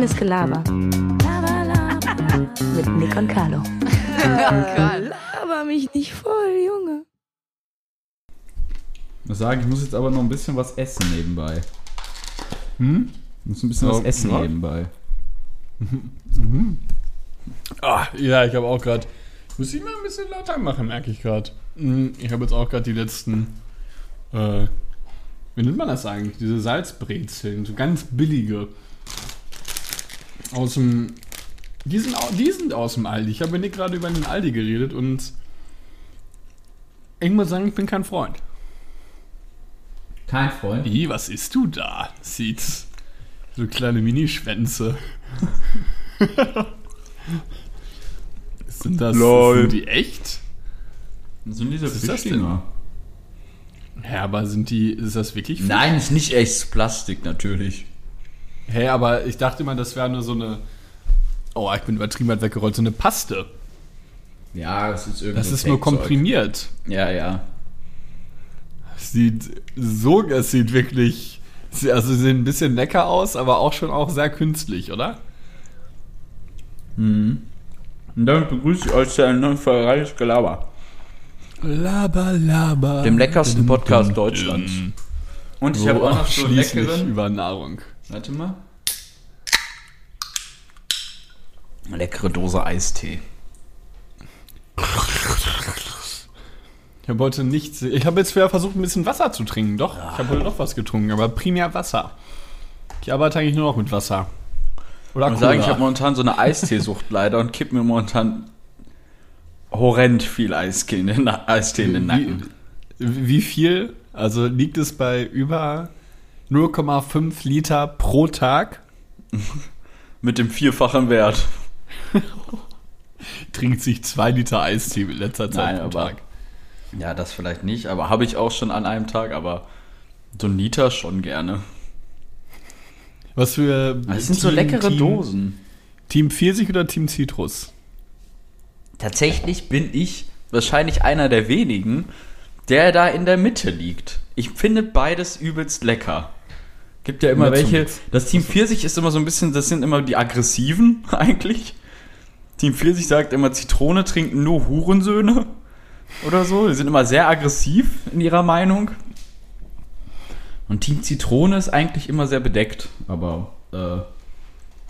Reines Gelaber. Laber, laber. Mit Nick und Carlo. Laber mich nicht voll, Junge. Ich muss sagen, ich muss jetzt aber noch ein bisschen was essen nebenbei. Hm? Ich muss ein bisschen was Ja, essen ja. nebenbei. Ah, ja, ich habe auch gerade. Muss ich mal ein bisschen lauter machen, merke ich gerade. Ich habe jetzt auch gerade die letzten. Äh, wie nennt man das eigentlich? Diese Salzbrezeln, so ganz billige. Aus dem. Die sind, die sind aus dem Aldi. Ich habe mit Nick gerade über den Aldi geredet und. Ich muss sagen, ich bin kein Freund. Kein Freund. Wie, was isst du da? Sieht so kleine Minischwänze. sind das Lol. sind die echt? Sind diese Was ist das Fischdinger. Ja, aber sind die, ist das wirklich Fisch? Nein, ist nicht echtes Plastik natürlich. Hä, aber ich dachte immer, das wäre nur so eine, oh, ich bin übertrieben weit weggerollt, so eine Paste. Ja, das ist irgendwie. Das ist nur komprimiert. Ja, ja. Es sieht so, es sieht wirklich, also sie sehen ein bisschen lecker aus, aber auch schon auch sehr künstlich, oder? Und damit begrüße ich euch zu einem neuen Folge Gelaber. Laber, laber. Dem leckersten Podcast Deutschlands. Und ich habe auch noch so einen leckeren. über Nahrung. Warte mal. Leckere Dose Eistee. Ich habe heute nichts. Ich habe jetzt wieder versucht, ein bisschen Wasser zu trinken. Doch, ich habe heute doch was getrunken, aber primär Wasser. Ich arbeite eigentlich nur noch mit Wasser. Oder Ich muss sagen, ich habe momentan so eine Eisteesucht leider und kipp mir momentan horrend viel Eistee in den, Eistee in den Nacken. wie, wie viel? Also liegt es bei über 0,5 Liter pro Tag? Mit dem vierfachen Wert. Trinkt sich zwei Liter Eistee in letzter Zeit Nein, pro aber- Tag. Ja, das vielleicht nicht, aber habe ich auch schon an einem Tag, aber so ein Liter schon gerne. Was für. Das sind so Team- leckere Team, Dosen. Team Pfirsich oder Team Citrus? Tatsächlich bin ich wahrscheinlich einer der wenigen, der da in der Mitte liegt. Ich finde beides übelst lecker. Gibt ja immer Immer welche. Das Team Pfirsich ist immer so ein bisschen, das sind immer die aggressiven eigentlich. Team Pfirsich sagt immer, Zitrone trinken nur Hurensöhne oder so. Die sind immer sehr aggressiv in ihrer Meinung. Und Team Zitrone ist eigentlich immer sehr bedeckt. Aber äh,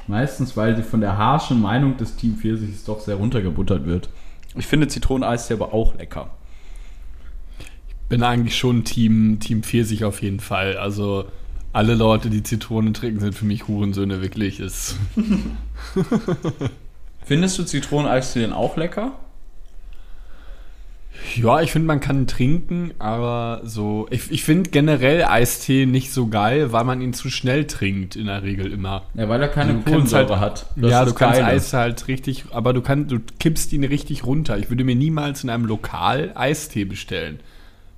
meistens, weil sie von der harschen Meinung des Team Pfirsichs doch sehr runtergebuttert wird. Ich finde Zitroneneistee aber auch lecker. Bin eigentlich schon Team, Team Pfirsich auf jeden Fall. Also alle Leute, die Zitrone trinken, sind für mich Hurensöhne, wirklich. Ist Findest du Zitroneneistee denn auch lecker? Ja, ich finde, man kann trinken, aber so. Ich, ich finde generell Eistee nicht so geil, weil man ihn zu schnell trinkt, in der Regel immer. Ja, weil er keine Du kannst halt- Kohlensäure hat. Das ja, du kannst. Eis halt richtig, aber du kannst, du kippst ihn richtig runter. Ich würde mir niemals in einem Lokal Eistee bestellen.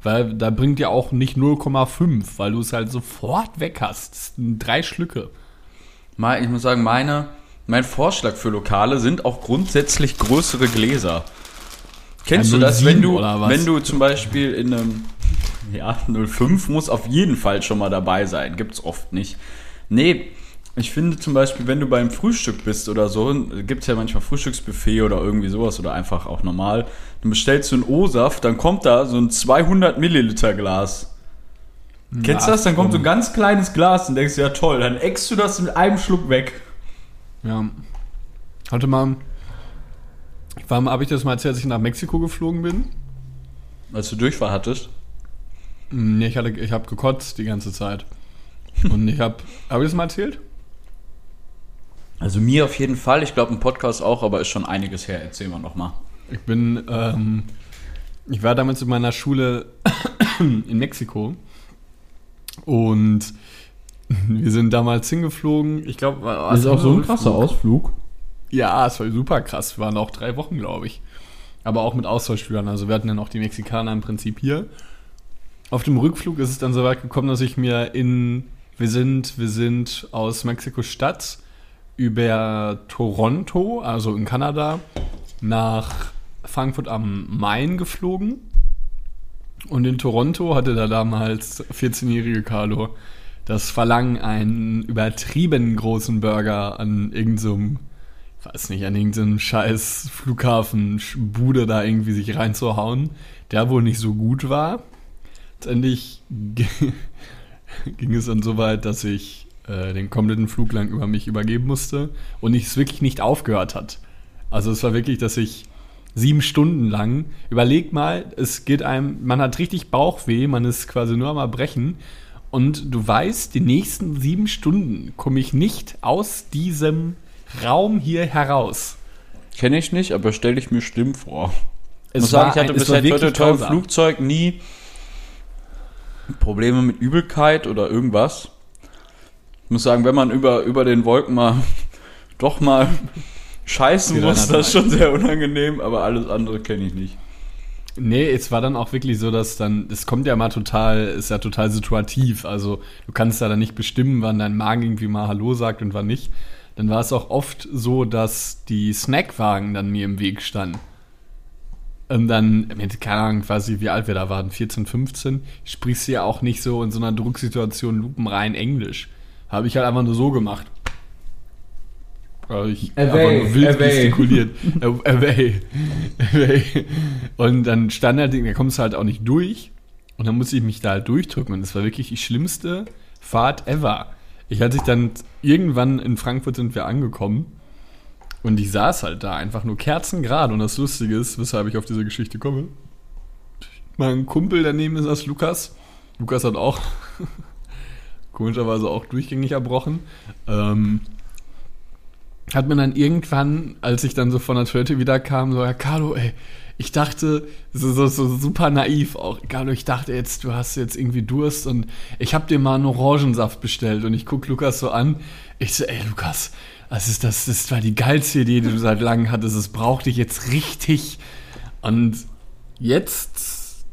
Weil da bringt ja auch nicht 0,5, weil du es halt sofort weg hast. Drei Schlücke. Ich muss sagen, meine, mein Vorschlag für Lokale sind auch grundsätzlich größere Gläser. Kennst Ja, du das, 07 wenn du, wenn du zum Beispiel in einem, ja, 05 muss auf jeden Fall schon mal dabei sein. Gibt's oft nicht. Nee, ich finde zum Beispiel, wenn du beim Frühstück bist oder so, gibt's ja manchmal Frühstücksbuffet oder irgendwie sowas oder einfach auch normal, dann bestellst du einen O-Saft, dann kommt da so ein 200 Milliliter Glas. Kennst du das? Dann kommt so ein ganz kleines Glas und denkst, ja toll, dann eckst du das mit einem Schluck weg. Ja. Hatte mal. Ich war, habe ich das mal erzählt, als ich nach Mexiko geflogen bin? Als du Durchfall hattest. Hm, Nee, ich, hatte, ich habe gekotzt die ganze Zeit. Und ich habe. Habe ich das mal erzählt? Also mir auf jeden Fall. Ich glaube, ein Podcast auch, aber ist schon einiges her. Erzähl mal nochmal. Ich bin, ähm, ich war damals in meiner Schule in Mexiko und wir sind damals hingeflogen. Ich glaube, war es Ausflug. Ja, es war super krass. Wir waren auch drei Wochen, glaube ich. Aber auch mit Austauschschülern. Also wir hatten dann auch die Mexikaner im Prinzip hier. Auf dem Rückflug ist es dann so weit gekommen, dass ich mir in, wir sind, wir sind aus Mexiko-Stadt über Toronto, also in Kanada, nach Frankfurt am Main geflogen. Und in Toronto hatte da damals 14-jährige Carlo das Verlangen, einen übertrieben großen Burger an irgendeinem, weiß nicht, an irgendeinem scheiß Flughafen, Bude da irgendwie sich reinzuhauen, der wohl nicht so gut war. Letztendlich ging es dann so weit, dass ich äh, den kompletten Flug lang über mich übergeben musste und es wirklich nicht aufgehört hat. Also es war wirklich, dass ich sieben Stunden lang, überleg mal, es geht einem, man hat richtig Bauchweh, man ist quasi nur am Erbrechen und du weißt, die nächsten sieben Stunden komme ich nicht aus diesem Raum hier heraus. Kenne ich nicht, aber stelle ich mir schlimm vor. Ich Es muss sagen, war ich hatte ein- bisher war im grausam. Flugzeug nie Probleme mit Übelkeit oder irgendwas. Ich muss sagen, wenn man über, über den Wolken mal doch mal scheißen Wieder muss, das ist schon sehr unangenehm, aber alles andere kenne ich nicht. Nee, es war dann auch wirklich so, dass dann, es kommt ja mal total, ist ja total situativ. Also du kannst ja dann nicht bestimmen, wann dein Magen irgendwie mal Hallo sagt und wann nicht. Dann war es auch oft so, dass die Snackwagen dann mir im Weg standen. Und dann, mit, keine Ahnung, quasi wie alt wir da waren, 14, 15, sprichst du ja auch nicht so in so einer Drucksituation lupenrein Englisch. Habe ich halt einfach nur so gemacht. Also ich Away, einfach nur wild away. gestikuliert. Aw- away. away. Und dann stand halt, da kommst du halt auch nicht durch. Und dann musste ich mich da halt durchdrücken. Und das war wirklich die schlimmste Fahrt ever. Ich hatte ich dann irgendwann in Frankfurt sind wir angekommen. Und ich saß halt da einfach nur kerzengerade. Und das Lustige ist, weshalb ich auf diese Geschichte komme. Mein Kumpel daneben ist das Lukas. Lukas hat auch komischerweise auch durchgängig erbrochen. Ähm, hat mir dann irgendwann, als ich dann so von der Toilette wieder kam, so, ja, Carlo, ey, ich dachte, so, so, so super naiv auch, Carlo, ich dachte jetzt, du hast jetzt irgendwie Durst und ich hab dir mal einen Orangensaft bestellt und ich guck Lukas so an, ich so, ey, Lukas, das ist, das, das war die geilste Idee, die du seit langem hattest, es braucht dich jetzt richtig. Und jetzt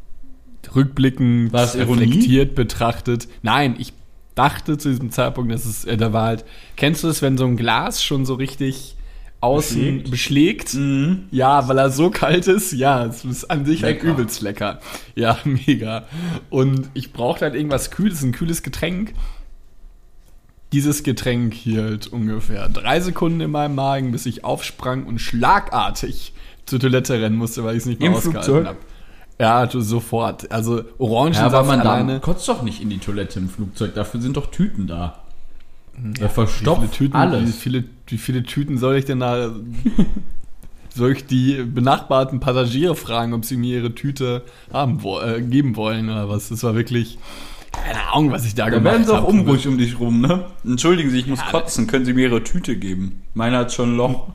rückblickend, reflektiert betrachtet, nein, ich dachte zu diesem Zeitpunkt, dass es, äh, da war halt, kennst du es, wenn so ein Glas schon so richtig außen Beschlägt? beschlägt? Mhm. Ja, weil er so kalt ist. Ja, es ist an sich halt Lecker. übelst lecker. Ja, mega. Und ich brauchte halt irgendwas Kühles, ein kühles Getränk. Dieses Getränk hielt ungefähr drei Sekunden in meinem Magen, bis ich aufsprang und schlagartig zur Toilette rennen musste, weil ich es nicht mehr Im ausgehalten habe. Ja, sofort. Also Ja, Orangensaft aber man alleine. dann kotzt doch nicht in die Toilette im Flugzeug, dafür sind doch Tüten da. Der Wie viele verstopft Tüten, Wie alles. viele, wie viele Tüten soll ich denn da. soll ich die benachbarten Passagiere fragen, ob sie mir ihre Tüte haben, äh, geben wollen oder was? Das war wirklich. Keine Ahnung, was ich da Da gemacht werden sie auch habe. unruhig um dich rum, ne? Entschuldigen Sie, ich muss Ja, kotzen, können Sie mir Ihre Tüte geben? Meiner hat schon ein Loch.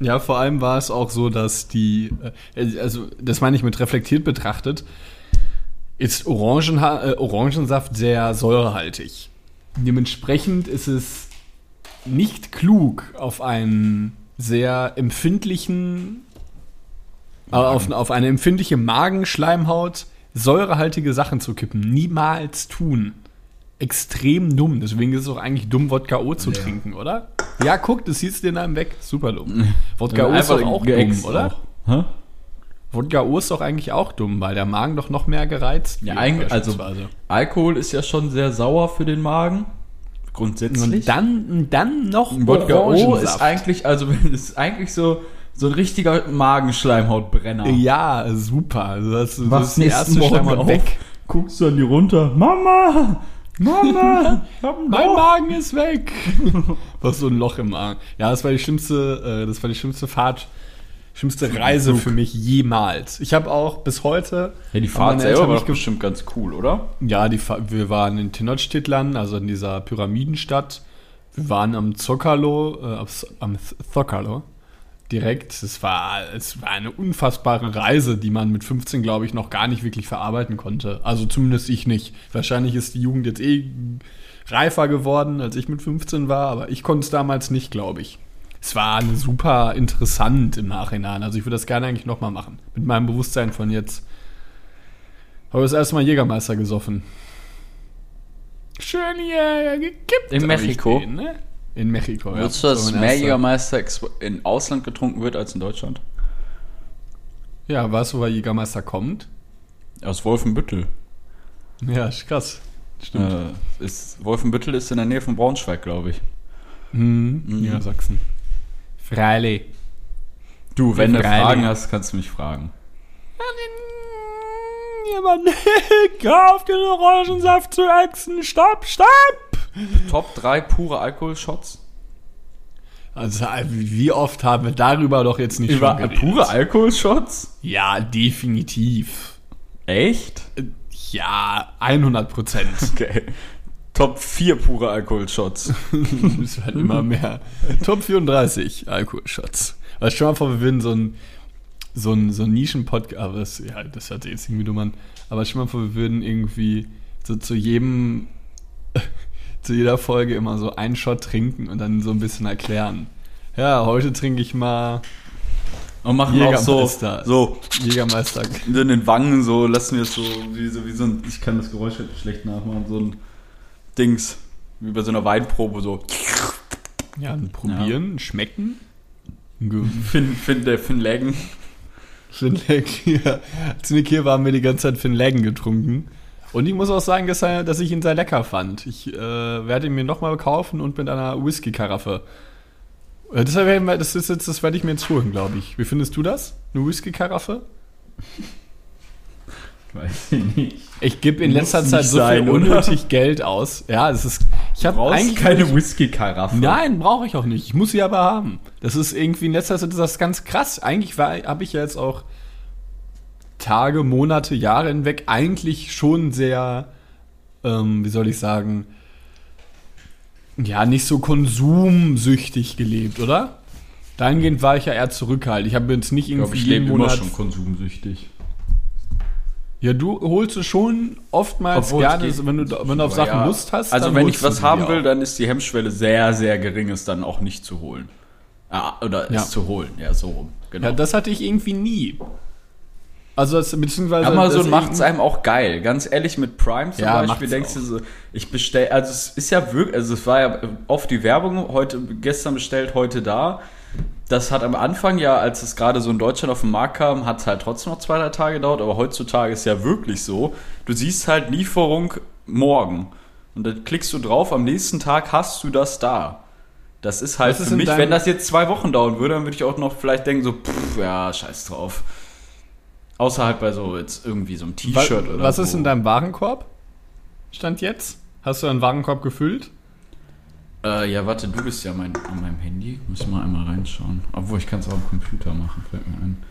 Ja, vor allem war es auch so, dass die, äh, also das meine ich mit reflektiert betrachtet, ist Orangenha äh, Orangensaft sehr säurehaltig. Dementsprechend ist es nicht klug, auf einen sehr empfindlichen, äh, auf, auf eine empfindliche Magenschleimhaut säurehaltige Sachen zu kippen. Niemals tun. Extrem dumm. Deswegen ist es auch eigentlich dumm, Wodka O zu Ja. trinken, oder? Ja, guck, das siehst du in einem weg. Super dumm. Wodka O ist doch auch dumm, oder? auch. Wodka O ist doch eigentlich auch dumm, weil der Magen doch noch mehr gereizt Ja, wird eigentlich, also. Alkohol ist ja schon sehr sauer für den Magen. Grundsätzlich. Und dann, dann noch Wodka O ist eigentlich, also ist eigentlich so, so ein richtiger Magenschleimhautbrenner. Ja, super. Also das, das ist die erste Schleimhaut weg. Guckst du an die runter. Mama! Mama! Mein. Magen ist weg. Was so ein Loch im Magen. Ja, das war die schlimmste, äh, das war die schlimmste Fahrt, schlimmste Reise für mich jemals. Ich habe auch bis heute. Ja, die Fahrt selber war bestimmt ganz cool, oder? Ja, die, Fa- wir waren in Tenochtitlan, also in dieser Pyramidenstadt. Wir waren am Zocalo, äh, am Zocalo direkt. Es war, es war eine unfassbare Reise, die man mit 15, glaube ich, noch gar nicht wirklich verarbeiten konnte. Also zumindest ich nicht. Wahrscheinlich ist die Jugend jetzt eh reifer geworden, als ich mit 15 war, aber ich konnte es damals nicht, glaube ich. Es war super interessant im Nachhinein. Also ich würde das gerne eigentlich nochmal machen. Mit meinem Bewusstsein von jetzt. Habe das erste Mal Jägermeister gesoffen. Schön hier gekippt. In Mexiko? den, ne? In Mexiko, ja. Würdest du, dass mehr. Jägermeister in Ausland getrunken wird als in Deutschland? Ja, weißt du, woher Jägermeister kommt? Aus Wolfenbüttel. Ja, ist krass. Stimmt. Äh, ist, Wolfenbüttel ist in der Nähe von Braunschweig, glaube ich. Mhm. Mhm. Ja, Sachsen. Freilich. Du, wenn du. Fragen hast, kannst du mich fragen. Jemand kauft den Orangensaft zu Echsen. Stopp, stopp! Top 3 pure Alkoholshots? Also, wie oft haben wir darüber doch jetzt nicht Über schon pure Alkoholshots? Ja, definitiv. Echt? Ja, 100 Prozent. Okay. Top 4 pure Alkoholshots. Es werden immer mehr. Top 34 Alkoholshots. Also stell mal vor, wir würden so ein, so ein, so ein Nischen-Podcast, aber das, ja, das hört sich jetzt irgendwie dumm an. Aber stell mal vor, wir würden irgendwie so zu jedem, zu jeder Folge immer so einen Shot trinken und dann so ein bisschen erklären. Ja, heute trinke ich mal Und machen auch so, Jägermeister. so Jägermeister. in den Wangen, so lassen wir es so wie, so, wie so ein, ich kann das Geräusch schlecht nachmachen, so ein Dings, wie bei so einer Weinprobe, so. Ja, probieren, schmecken. Ge- Finn, Finn, der Finn Lägen. Finn hier. Als Nick hier war, haben wir die ganze Zeit Finn Lägen getrunken. Und ich muss auch sagen, dass, er, dass ich ihn sehr lecker fand. Ich äh, werde ihn mir nochmal kaufen und mit einer Whisky-Karaffe. Äh, Das, werde ich mir- das, ist jetzt, das werde ich mir jetzt holen, glaube ich. Wie findest du das? Eine Whisky-Karaffe? Weiß ich nicht. Ich gebe in letzter Zeit so sein, viel oder? unnötig Geld aus. Ja, es ist. Ich habe eigentlich keine Whisky-Karaffe. Nein, brauche ich auch nicht. Ich muss sie aber haben. Das ist irgendwie in letzter Zeit ist das ganz krass. Eigentlich habe ich ja jetzt auch Tage, Monate, Jahre hinweg eigentlich schon sehr, ähm, wie soll ich sagen, ja, nicht so konsumsüchtig gelebt, oder? Dahingehend war ich ja eher zurückhaltend. Ich habe jetzt nicht Ich irgendwie ich jeden lebe immer schon konsumsüchtig. Ja, du holst du schon oftmals Obwohl, es gerne, geht- wenn du, wenn du auf Sachen Ja, Lust hast. Also wenn ich was haben will, auch. dann ist die Hemmschwelle sehr, sehr gering, es dann auch nicht zu holen. Ah, oder Ja. es zu holen, ja, so rum. Genau. Ja, das hatte ich irgendwie nie. Also, das, beziehungsweise. Amazon das macht es einem auch geil. Ganz ehrlich, mit Prime zum Ja, Beispiel denkst du auch. so, ich bestell, also es ist ja wirklich, also es war ja oft die Werbung, heute, gestern bestellt, heute da. Das hat am Anfang ja, als es gerade so in Deutschland auf den Markt kam, hat es halt trotzdem noch zwei, drei Tage gedauert, aber heutzutage ist ja wirklich so, du siehst halt Lieferung morgen. Und dann klickst du drauf, am nächsten Tag hast du das da. Das ist halt Was ist für mich, wenn das jetzt zwei Wochen dauern würde, dann würde ich auch noch vielleicht denken, so, pff, ja, scheiß drauf. Außer halt bei so jetzt irgendwie so einem T-Shirt oder was ist in deinem Warenkorb? Stand jetzt? Hast du deinen Warenkorb gefüllt? Äh, ja, warte, du bist ja mein, an meinem Handy. Muss mal einmal reinschauen. Obwohl, ich kann es auch am Computer machen, fällt mir ein.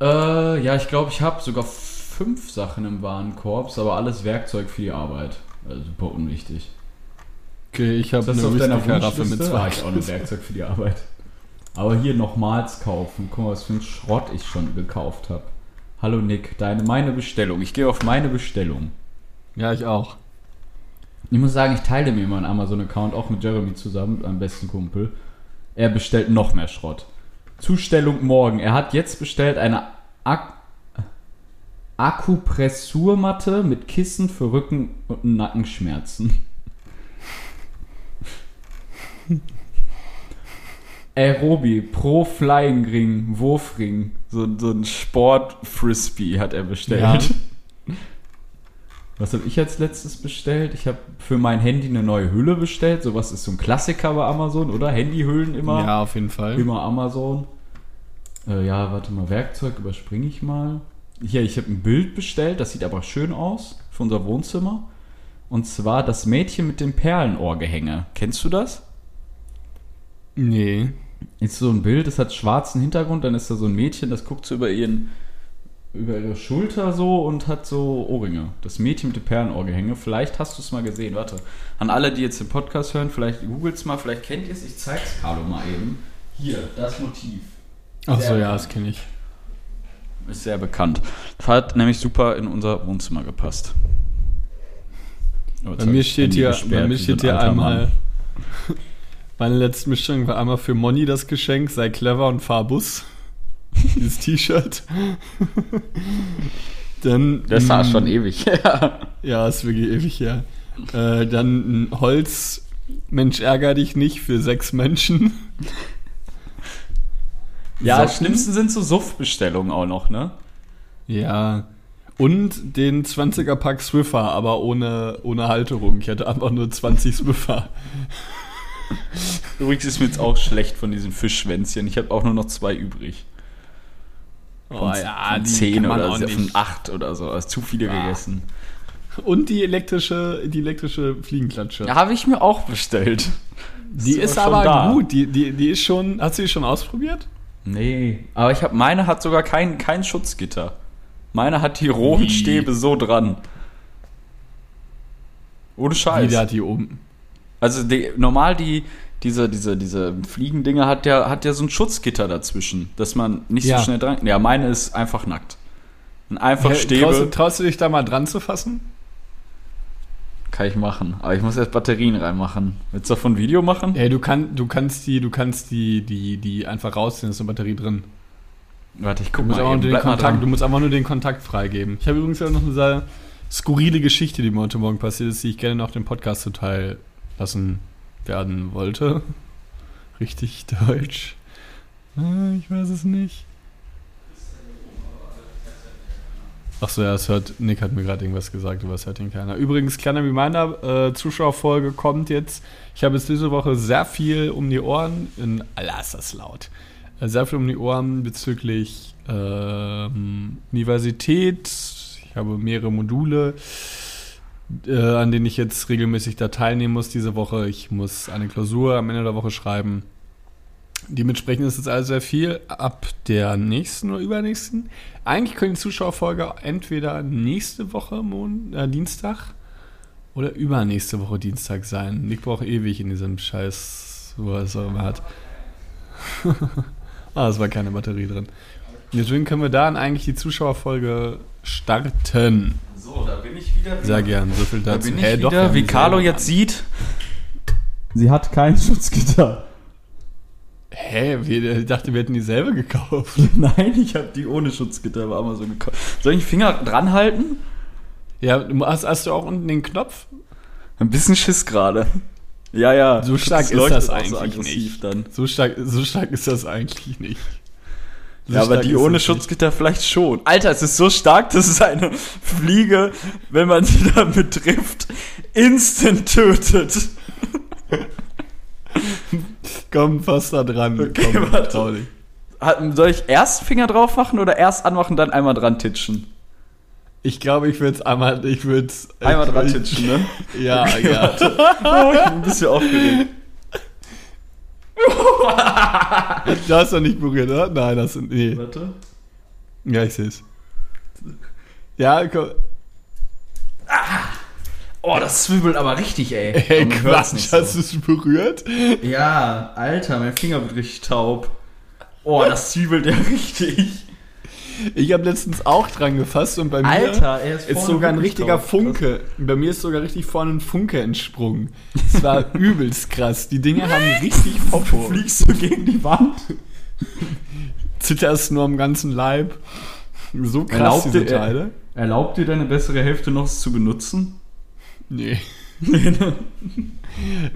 Äh, ja, ich glaube, ich habe sogar fünf Sachen im Warenkorb, aber alles Werkzeug für die Arbeit. Also super unwichtig. Okay, ich habe eine auf deiner Whisky-Karaffe mit zwei. Ich auch ein Werkzeug für die Arbeit. Aber hier nochmals kaufen. Guck mal, was für ein Schrott ich schon gekauft habe. Hallo Nick, deine meine Bestellung. Ich gehe auf meine Bestellung. Ja, ich auch. Ich muss sagen, ich teile mir meinen Amazon-Account auch mit Jeremy zusammen, am besten Kumpel. Er bestellt noch mehr Schrott. Zustellung morgen. Er hat jetzt bestellt eine Ak Akupressurmatte mit Kissen für Rücken- und Nackenschmerzen. Aerobi Pro Flying Ring, Wurfring. So, so ein Sport-Frisbee hat er bestellt. Ja. Was habe ich als letztes bestellt? Ich habe für mein Handy eine neue Hülle bestellt. Sowas ist so ein Klassiker bei Amazon, oder? Handyhüllen immer. Ja, auf jeden Fall. Immer Amazon. Äh, ja, warte mal, Werkzeug überspringe ich mal. Hier, ich habe ein Bild bestellt, das sieht aber schön aus für unser Wohnzimmer. Und zwar das Mädchen mit dem Perlenohrgehänge. Kennst du das? Nee. Ist so ein Bild, das hat schwarzen Hintergrund, dann ist da so ein Mädchen, das guckt so über ihren über ihre Schulter so und hat so Ohrringe. Das Mädchen mit dem Perlenohrgehänge. Vielleicht hast du es mal gesehen. Warte. An alle, die jetzt den Podcast hören, vielleicht googelt es mal, vielleicht kennt ihr es. Ich zeig's Carlo mal eben. Hier, das Motiv. Ach so, ja, das kenne ich. Ist sehr bekannt. Das hat nämlich super in unser Wohnzimmer gepasst. Jetzt Bei mir steht hier, bei mir steht hier einmal. Meine letzte Mischung war einmal für Moni das Geschenk, sei clever und fahr Bus. Dieses T-Shirt. Dann. Das war schon ewig. ja. Ja, ist wirklich ewig her. Äh, dann ein Holz, Mensch, ärger dich nicht für sechs Menschen. Ja, Socken. schlimmsten sind so Suff-Bestellungen auch noch, ne? Ja. Und den 20er Pack Swiffer, aber ohne, ohne Halterung. Ich hatte einfach nur 20 Swiffer. Übrigens ist mir jetzt auch schlecht von diesen Fischschwänzchen. Ich habe auch nur noch zwei übrig. Oh Von, ja, von zehn oder so, von acht oder so. Also zu viele Ah. gegessen. Und die elektrische, die elektrische Fliegenklatsche. Ja, habe ich mir auch bestellt. die ist ist aber da. gut. Die, die, die ist schon. Hast du die schon ausprobiert? Nee. Aber ich habe meine hat sogar kein, kein Schutzgitter. Meine hat die rohen Wie? Stäbe so dran. Ohne Scheiß. Die hat die oben. Also die, normal die diese diese diese Fliegendinger hat ja hat ja so ein Schutzgitter dazwischen, dass man nicht Ja. so schnell dran. Ja, meine ist einfach nackt. Und einfach Hä, Stäbe Traust, du- traust du dich da mal dran zu fassen? kann ich machen, aber ich muss erst Batterien reinmachen. Willst du davon ein Video machen? Hey, du, kann, du kannst die, du kannst die, die, die einfach rausziehen, ist eine Batterie drin. Warte, ich Du guck musst, mal, eben. den mal du musst einfach nur den Kontakt freigeben. Ich habe übrigens auch noch eine sehr skurrile Geschichte, die mir heute Morgen passiert ist, die ich gerne noch dem Podcast zuteil lassen werden wollte. Richtig deutsch. Ah, Ich weiß es nicht. Achso, ja, es hört, Nick hat mir gerade irgendwas gesagt, aber es hört ihn keiner. Übrigens, kleiner Reminder, äh, Zuschauerfolge kommt jetzt. Ich habe jetzt diese Woche sehr viel um die Ohren, in, ist das laut, Äh, sehr viel um die Ohren bezüglich ähm, Universität. Ich habe mehrere Module, äh, an denen ich jetzt regelmäßig da teilnehmen muss diese Woche. Ich muss eine Klausur am Ende der Woche schreiben. Dementsprechend ist es also sehr viel. Ab der nächsten oder übernächsten. Eigentlich können die Zuschauerfolge entweder nächste Woche Mon äh, Dienstag oder übernächste Woche Dienstag sein. Nick braucht ewig in diesem Scheiß, wo er es immer hat. ah, es war keine Batterie drin. Deswegen können wir dann eigentlich die Zuschauerfolge starten. Wieder. Sehr gern, so viel Da dazu. bin ich doch, wir wieder, haben wie Carlo an. jetzt sieht. Sie hat kein Schutzgitter. Hä, ich dachte, wir hätten dieselbe gekauft. Nein, ich habe die ohne Schutzgitter bei Amazon gekauft. Soll ich den Finger dran halten? Ja, du hast, hast du auch unten den Knopf? Ein bisschen Schiss gerade. Ja, ja. So stark ist das eigentlich aggressiv nicht. Dann. So stark, so stark ist das eigentlich nicht. Ja, aber die ohne Schutzgitter vielleicht schon. Alter, es ist so stark, dass es eine Fliege, wenn man sie damit trifft, instant tötet. Komm, fast da dran. Okay, Komm, warte. Soll ich erst Finger drauf machen oder erst anmachen, dann einmal dran titschen? Ich glaube, ich würde es einmal, ich würde Einmal dran titschen, ne? Ja, Okay, ja. Oh, ich bin ein bisschen aufgeregt. Du hast doch nicht berührt, oder? Nein, das sind, nee. Warte. Ja, ich sehe es. Ja, komm. Oh, das zwiebelt aber richtig, ey. Hört's Quatsch, so. hast du es berührt? Ja, Alter, mein Finger wird richtig taub. Oh, das zwiebelt ja richtig. Ich habe letztens auch dran gefasst und bei mir Alter, er ist ist sogar ein richtiger drauf. Funke. Bei mir ist sogar richtig vorne ein Funke entsprungen. Es war übelst krass. Die Dinge haben richtig Popo. Fliegst du gegen die Wand? Zitterst nur am ganzen Leib. So krass, Erlaubt diese dir- Teile. Erlaubt dir deine bessere Hälfte noch es zu benutzen? Nee.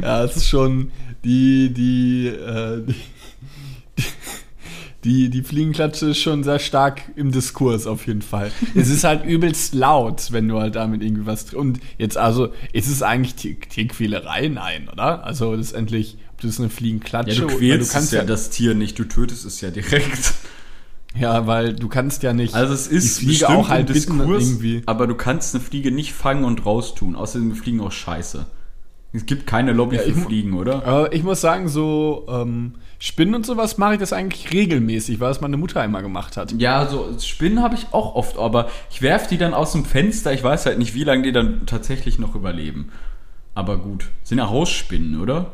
ja, es ist schon die, die, äh, die, die, die Fliegenklatsche ist schon sehr stark im Diskurs auf jeden Fall. es ist halt übelst laut, wenn du halt damit irgendwie was und jetzt also, ist es eigentlich Tier- Tierquälerei? Nein, oder? Also letztendlich, ob das eine Fliegenklatsche Ja, du oder- quälst du kannst es ja das Tier nicht, du tötest es ja direkt. ja, weil du kannst ja nicht Also es ist die Fliege auch halt Diskurs, irgendwie. aber du kannst eine Fliege nicht fangen und raustun. Außerdem Fliegen auch scheiße. Es gibt keine Lobby Ja, für Fliegen, oder? Aber ich muss sagen, so ähm, Spinnen und sowas mache ich das eigentlich regelmäßig, weil das meine Mutter immer gemacht hat. Ja, so Spinnen habe ich auch oft, aber ich werf die dann aus dem Fenster. Ich weiß halt nicht, wie lange die dann tatsächlich noch überleben. Aber gut, sind ja Hausspinnen, oder?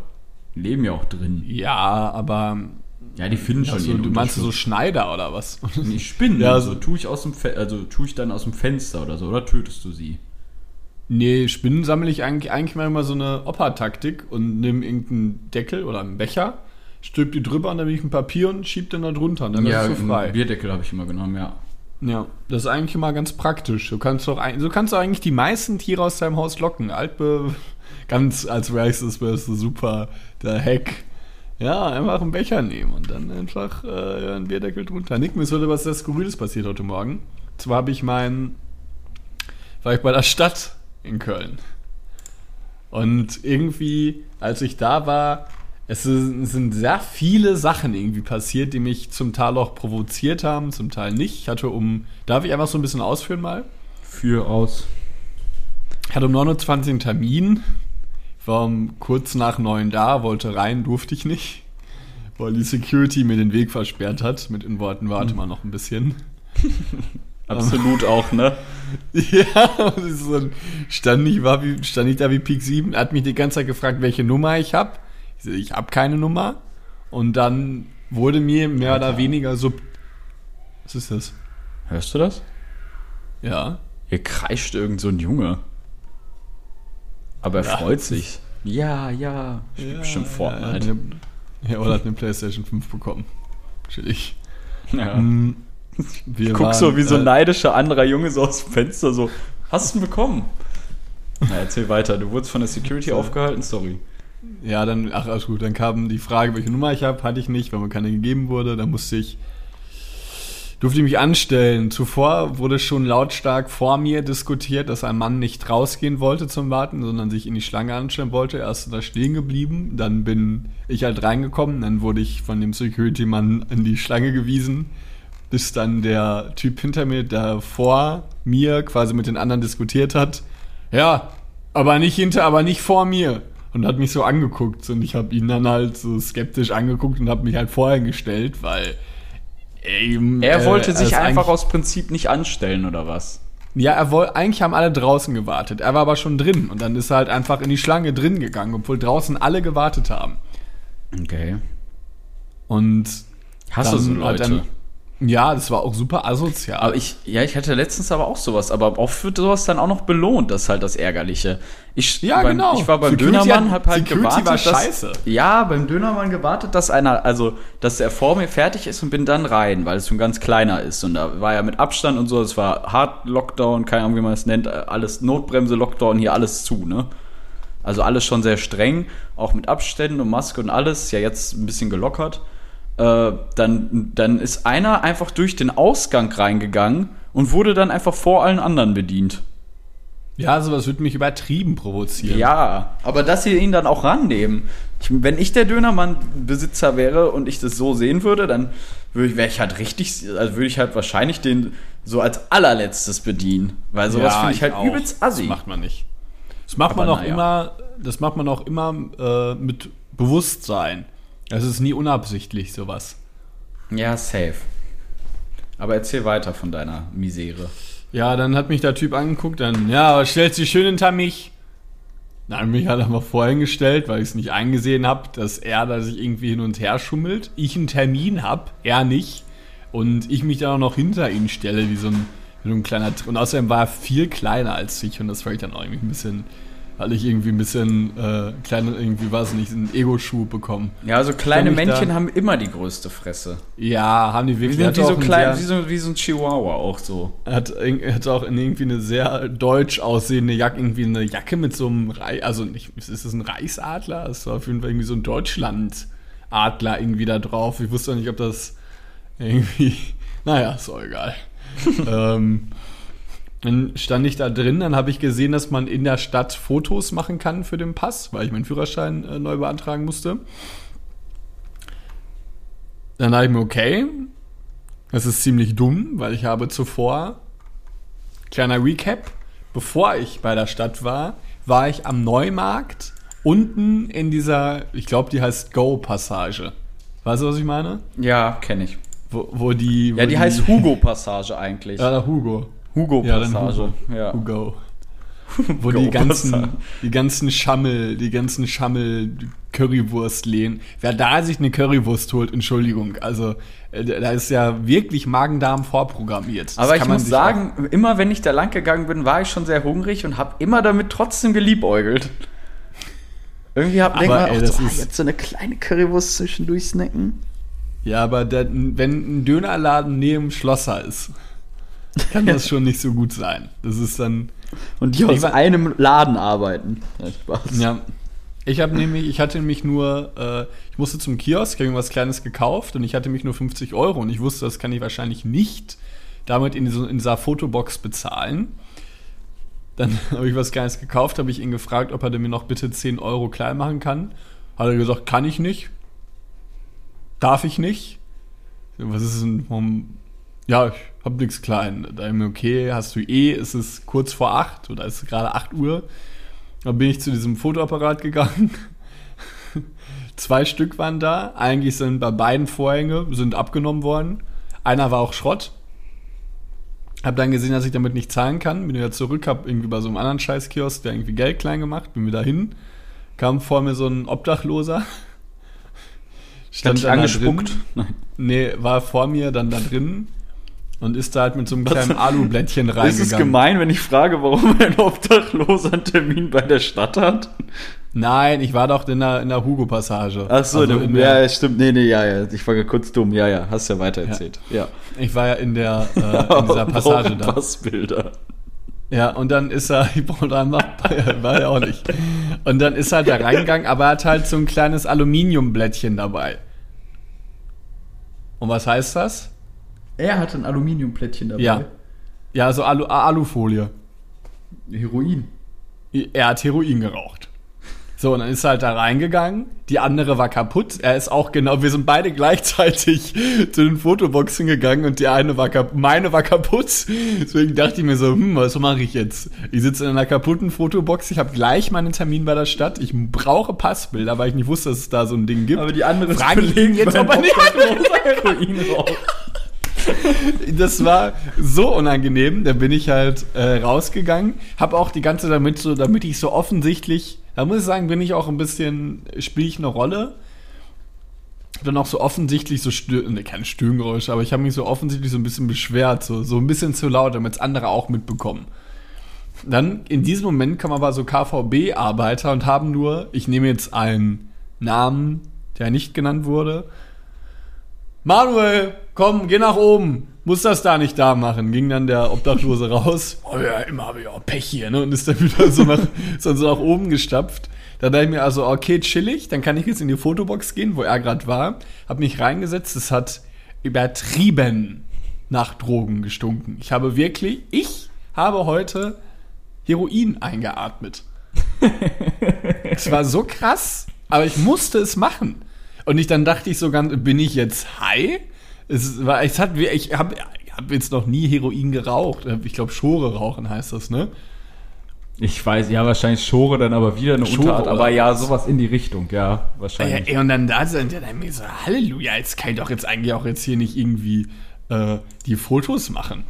Die leben ja auch drin. Ja, aber Ja, die finden schon also, ihren du meinst so. Schneider oder was? Nee, Spinnen. Ja, so- so tue ich aus dem Fe also tue ich dann aus dem Fenster oder so, oder tötest du sie? Nee, Spinnen sammle ich eigentlich, eigentlich mal immer so eine Opa-Taktik und nehme irgendeinen Deckel oder einen Becher, stülp die drüber und dann nehme ich ein Papier und schieb den da drunter dann ja, ist so frei. Bierdeckel habe ich immer genommen, ja. Ja, das ist eigentlich immer ganz praktisch. Du kannst doch so kannst du eigentlich die meisten Tiere aus deinem Haus locken. Altbe ganz als wäre es das wär's so super der Hack. Ja, einfach einen Becher nehmen und dann einfach äh, einen Bierdeckel drunter. Nick, mir ist heute was sehr Skurriles passiert heute Morgen. Zwar habe ich mein war ich bei der Stadt in Köln. Und irgendwie, als ich da war, es sind sehr viele Sachen irgendwie passiert, die mich zum Teil auch provoziert haben, zum Teil nicht. Ich hatte um, darf ich einfach so ein bisschen ausführen mal? Für aus. Ich hatte um 29 einen Termin, war um kurz nach neun da, wollte rein, durfte ich nicht, weil die Security mir den Weg versperrt hat, mit den Worten, warte mal noch ein bisschen. Absolut auch, ne? Ja, so, stand, ich war wie, stand ich da wie Peak 7, hat mich die ganze Zeit gefragt, welche Nummer ich habe. Ich so, ich habe keine Nummer. Und dann wurde mir mehr oder weniger so. Was ist das? Hörst du das? Ja. Hier kreischt irgend so ein Junge. Aber er Ja. freut sich. Ja, ja. Spielt bestimmt Fortnite. Ja, ja, oder hat eine PlayStation 5 bekommen. Chillig. Ja. Hm, Wir Guck waren, so wie so ein äh, neidischer anderer Junge so aus dem Fenster so. Hast du ihn bekommen? Na, erzähl weiter. Du wurdest von der Security aufgehalten, sorry. Ja, dann, ach, alles gut. Dann kam die Frage, welche Nummer ich habe. Hatte ich nicht, weil mir keine gegeben wurde. Dann musste ich, durfte ich mich anstellen. Zuvor wurde schon lautstark vor mir diskutiert, dass ein Mann nicht rausgehen wollte zum Warten, sondern sich in die Schlange anstellen wollte. Er ist da stehen geblieben. Dann bin ich halt reingekommen. Dann wurde ich von dem Security-Mann in die Schlange gewiesen. Bis dann der Typ hinter mir, der vor mir quasi mit den anderen diskutiert hat. Ja, aber nicht hinter, aber nicht vor mir. Und hat mich so angeguckt. Und ich habe ihn dann halt so skeptisch angeguckt und habe mich halt vorher gestellt, weil. Ey, Er äh, wollte er sich einfach aus Prinzip nicht anstellen, oder was? Ja, er wollte. Eigentlich haben alle draußen gewartet. Er war aber schon drin. Und dann ist er halt einfach in die Schlange drin gegangen, obwohl draußen alle gewartet haben. Okay. Und. Hast du dann so Leute? er- ja, das war auch super asozial. Aber ich, ja, ich hatte letztens aber auch sowas, aber oft wird sowas dann auch noch belohnt, das ist halt das Ärgerliche. Ich, Ja, beim, genau. Ich war beim Security Dönermann, hab halt Security gewartet, war dass, scheiße. Ja, beim Dönermann gewartet, dass einer, also, dass der vor mir fertig ist und bin dann rein, weil es ein ganz kleiner ist und da war ja mit Abstand und so, es war Hard Lockdown, keine Ahnung, wie man es nennt, alles Notbremse Lockdown, hier alles zu, ne? Also alles schon sehr streng, auch mit Abständen und Maske und alles, ja jetzt ein bisschen gelockert. Äh, dann, dann ist einer einfach durch den Ausgang reingegangen und wurde dann einfach vor allen anderen bedient. ja, sowas würde mich übertrieben provozieren. Ja, aber dass sie ihn dann auch rannehmen. Ich, wenn ich der Dönermann-Besitzer wäre und ich das so sehen würde, dann würde ich, wäre ich halt richtig, also würde ich halt wahrscheinlich den so als allerletztes bedienen. Weil sowas Ja, finde ich halt auch. übelst assi. Das macht man nicht. Das macht Aber man auch naja. immer, das macht man auch immer äh, mit Bewusstsein. Es ist nie unabsichtlich, sowas. Ja, safe. Aber erzähl weiter von deiner Misere. Ja, dann hat mich der Typ angeguckt, dann, ja, stellt sie schön hinter mich. Dann hat mich halt einfach vorhin gestellt, weil ich es nicht eingesehen habe, dass er da sich irgendwie hin und her schummelt. Ich einen Termin habe, er nicht. Und ich mich dann auch noch hinter ihn stelle, wie so ein, wie so ein kleiner. Und außerdem war er viel kleiner als ich und das fand ich dann auch irgendwie ein bisschen. Hatte ich irgendwie ein bisschen äh, kleine, irgendwie es nicht, einen Ego-Schuh bekommen. Ja, also kleine Männchen haben immer die größte Fresse. Ja, haben die Die wirklich. sind wie auch so einen klein, sehr- wie so, wie so ein Chihuahua auch so. hat, hat auch irgendwie eine sehr deutsch aussehende Jacke, irgendwie eine Jacke mit so einem Rei also nicht, ist es ein Reichsadler? Es war auf jeden Fall irgendwie so ein Deutschlandadler irgendwie da drauf. Ich wusste auch nicht, ob das irgendwie, naja, ist auch egal. ähm, dann stand ich da drin, dann habe ich gesehen, dass man in der Stadt Fotos machen kann für den Pass, weil ich meinen Führerschein äh, neu beantragen musste. Dann dachte ich mir, okay, das ist ziemlich dumm, weil ich habe zuvor, kleiner Recap, bevor ich bei der Stadt war, war ich am Neumarkt unten in dieser, ich glaube, die heißt Go-Passage. Weißt du, was ich meine? Ja, kenne ich. Wo, wo die. Wo Ja, die heißt Hugo-Passage eigentlich. Ja, Hugo. Hugo-Passage. Hugo. Ja. Hugo. Wo Hugo die ganzen, die ganzen Schammel, die ganzen Schammel Currywurst-Läden. Wer da sich eine Currywurst holt, Entschuldigung, also äh, da ist ja wirklich Magen-Darm vorprogrammiert. Das Aber ich muss sagen, immer wenn ich da lang gegangen bin, war ich schon sehr hungrig und habe immer damit trotzdem geliebäugelt. Irgendwie hab Aber, mal, auch so, ah, jetzt so eine kleine Currywurst zwischendurch snacken. Ja, aber der, wenn ein Dönerladen neben Schlosser ist, kann das schon nicht so gut sein. Das ist dann. Und die Ich aus war- einem Laden arbeiten. Ja, Spaß. Ja. Ich habe nämlich, ich hatte nämlich nur, äh, ich musste zum Kiosk, habe irgendwas Kleines gekauft und ich hatte mich nur 50 Euro und ich wusste, das kann ich wahrscheinlich nicht damit in, so, in dieser Fotobox bezahlen. Dann habe ich was Kleines gekauft, habe ich ihn gefragt, ob er mir noch bitte 10 Euro klein machen kann. Hat er gesagt, kann ich nicht. Darf ich nicht. Was ist denn, warum? Ja, ich nichts klein. Da ich mir, okay, hast du eh, es ist kurz vor 8 oder ist gerade 8 Uhr. Dann bin ich zu diesem Fotoapparat gegangen. Zwei Stück waren da. Eigentlich sind bei beiden Vorhänge sind abgenommen worden. Einer war auch Schrott. Hab dann gesehen, dass ich damit nicht zahlen kann. Bin wieder zurück, hab irgendwie bei so einem anderen Scheißkiosk, der irgendwie Geld klein gemacht, bin wieder hin. Kam vor mir so ein Obdachloser. Da angespuckt? Nein. Nee, war vor mir dann da drin und ist da halt mit so einem kleinen Alublättchen Ist reingegangen. es gemein, wenn ich frage, warum ein Obdachloser einen Termin bei der Stadt hat? Nein, ich war doch in der, in der Hugo-Passage. Ach so, Also der, ja, der, ja, stimmt. Nee, nee, ja, ja. Ich war ja kurz dumm. Ja, ja. Hast ja weiter erzählt. Ja. Ich war ja in, der, äh, in dieser Passage da. Passbilder. Ja, und dann ist er, ich brauche da noch, war ja auch nicht. Und dann ist er da reingegangen, aber er hat halt so ein kleines Aluminiumblättchen dabei. Und was heißt das? Er hatte ein Aluminiumplättchen dabei. Ja. Ja, so Alu, Alufolie. Heroin. Er hat Heroin geraucht. So, und dann ist er halt da reingegangen. Die andere war kaputt. Er ist auch genau, wir sind beide gleichzeitig zu den Fotoboxen gegangen und die eine war kaputt, meine war kaputt. Deswegen dachte ich mir so, hm, was mache ich jetzt? Ich sitze in einer kaputten Fotobox, ich habe gleich meinen Termin bei der Stadt, ich brauche Passbilder, weil ich nicht wusste, dass es da so ein Ding gibt. Aber die andere ist Frage ihn belegt, jetzt, ob er nicht Heroin raucht. das war so unangenehm. Da bin ich halt äh, rausgegangen, habe auch die ganze damit so, damit ich so offensichtlich, da muss ich sagen, bin ich auch ein bisschen, spiele ich eine Rolle. Hab Dann auch so offensichtlich so Stö ne, keine Stöhngeräusche, aber ich habe mich so offensichtlich so ein bisschen beschwert, so, so ein bisschen zu laut, damit es andere auch mitbekommen. Dann in diesem Moment kommen aber so KVB-Arbeiter und haben nur, ich nehme jetzt einen Namen, der nicht genannt wurde, Manuel, komm, geh nach oben. Muss das da nicht da machen. Ging dann der Obdachlose raus. Oh ja, immer habe ich auch Pech hier, ne? Und ist dann wieder so nach, ist dann so nach oben gestapft. Da dachte ich mir also, okay, chillig, dann kann ich jetzt in die Fotobox gehen, wo er gerade war. Hab mich reingesetzt, es hat übertrieben nach Drogen gestunken. Ich habe wirklich, ich habe heute Heroin eingeatmet. Es war so krass, aber ich musste es machen. Und ich dann dachte ich so ganz, bin ich jetzt high? Es war, es hat, ich habe hab jetzt noch nie Heroin geraucht. Ich glaube, Schore rauchen heißt das, ne? Ich weiß, ja, wahrscheinlich Schore dann aber wieder eine Schore, Unterart, aber ja, was? sowas in die Richtung, ja, wahrscheinlich. ey, und dann da sind ja dann mir so, Halleluja, jetzt kann ich doch jetzt eigentlich auch jetzt hier nicht irgendwie äh, die Fotos machen.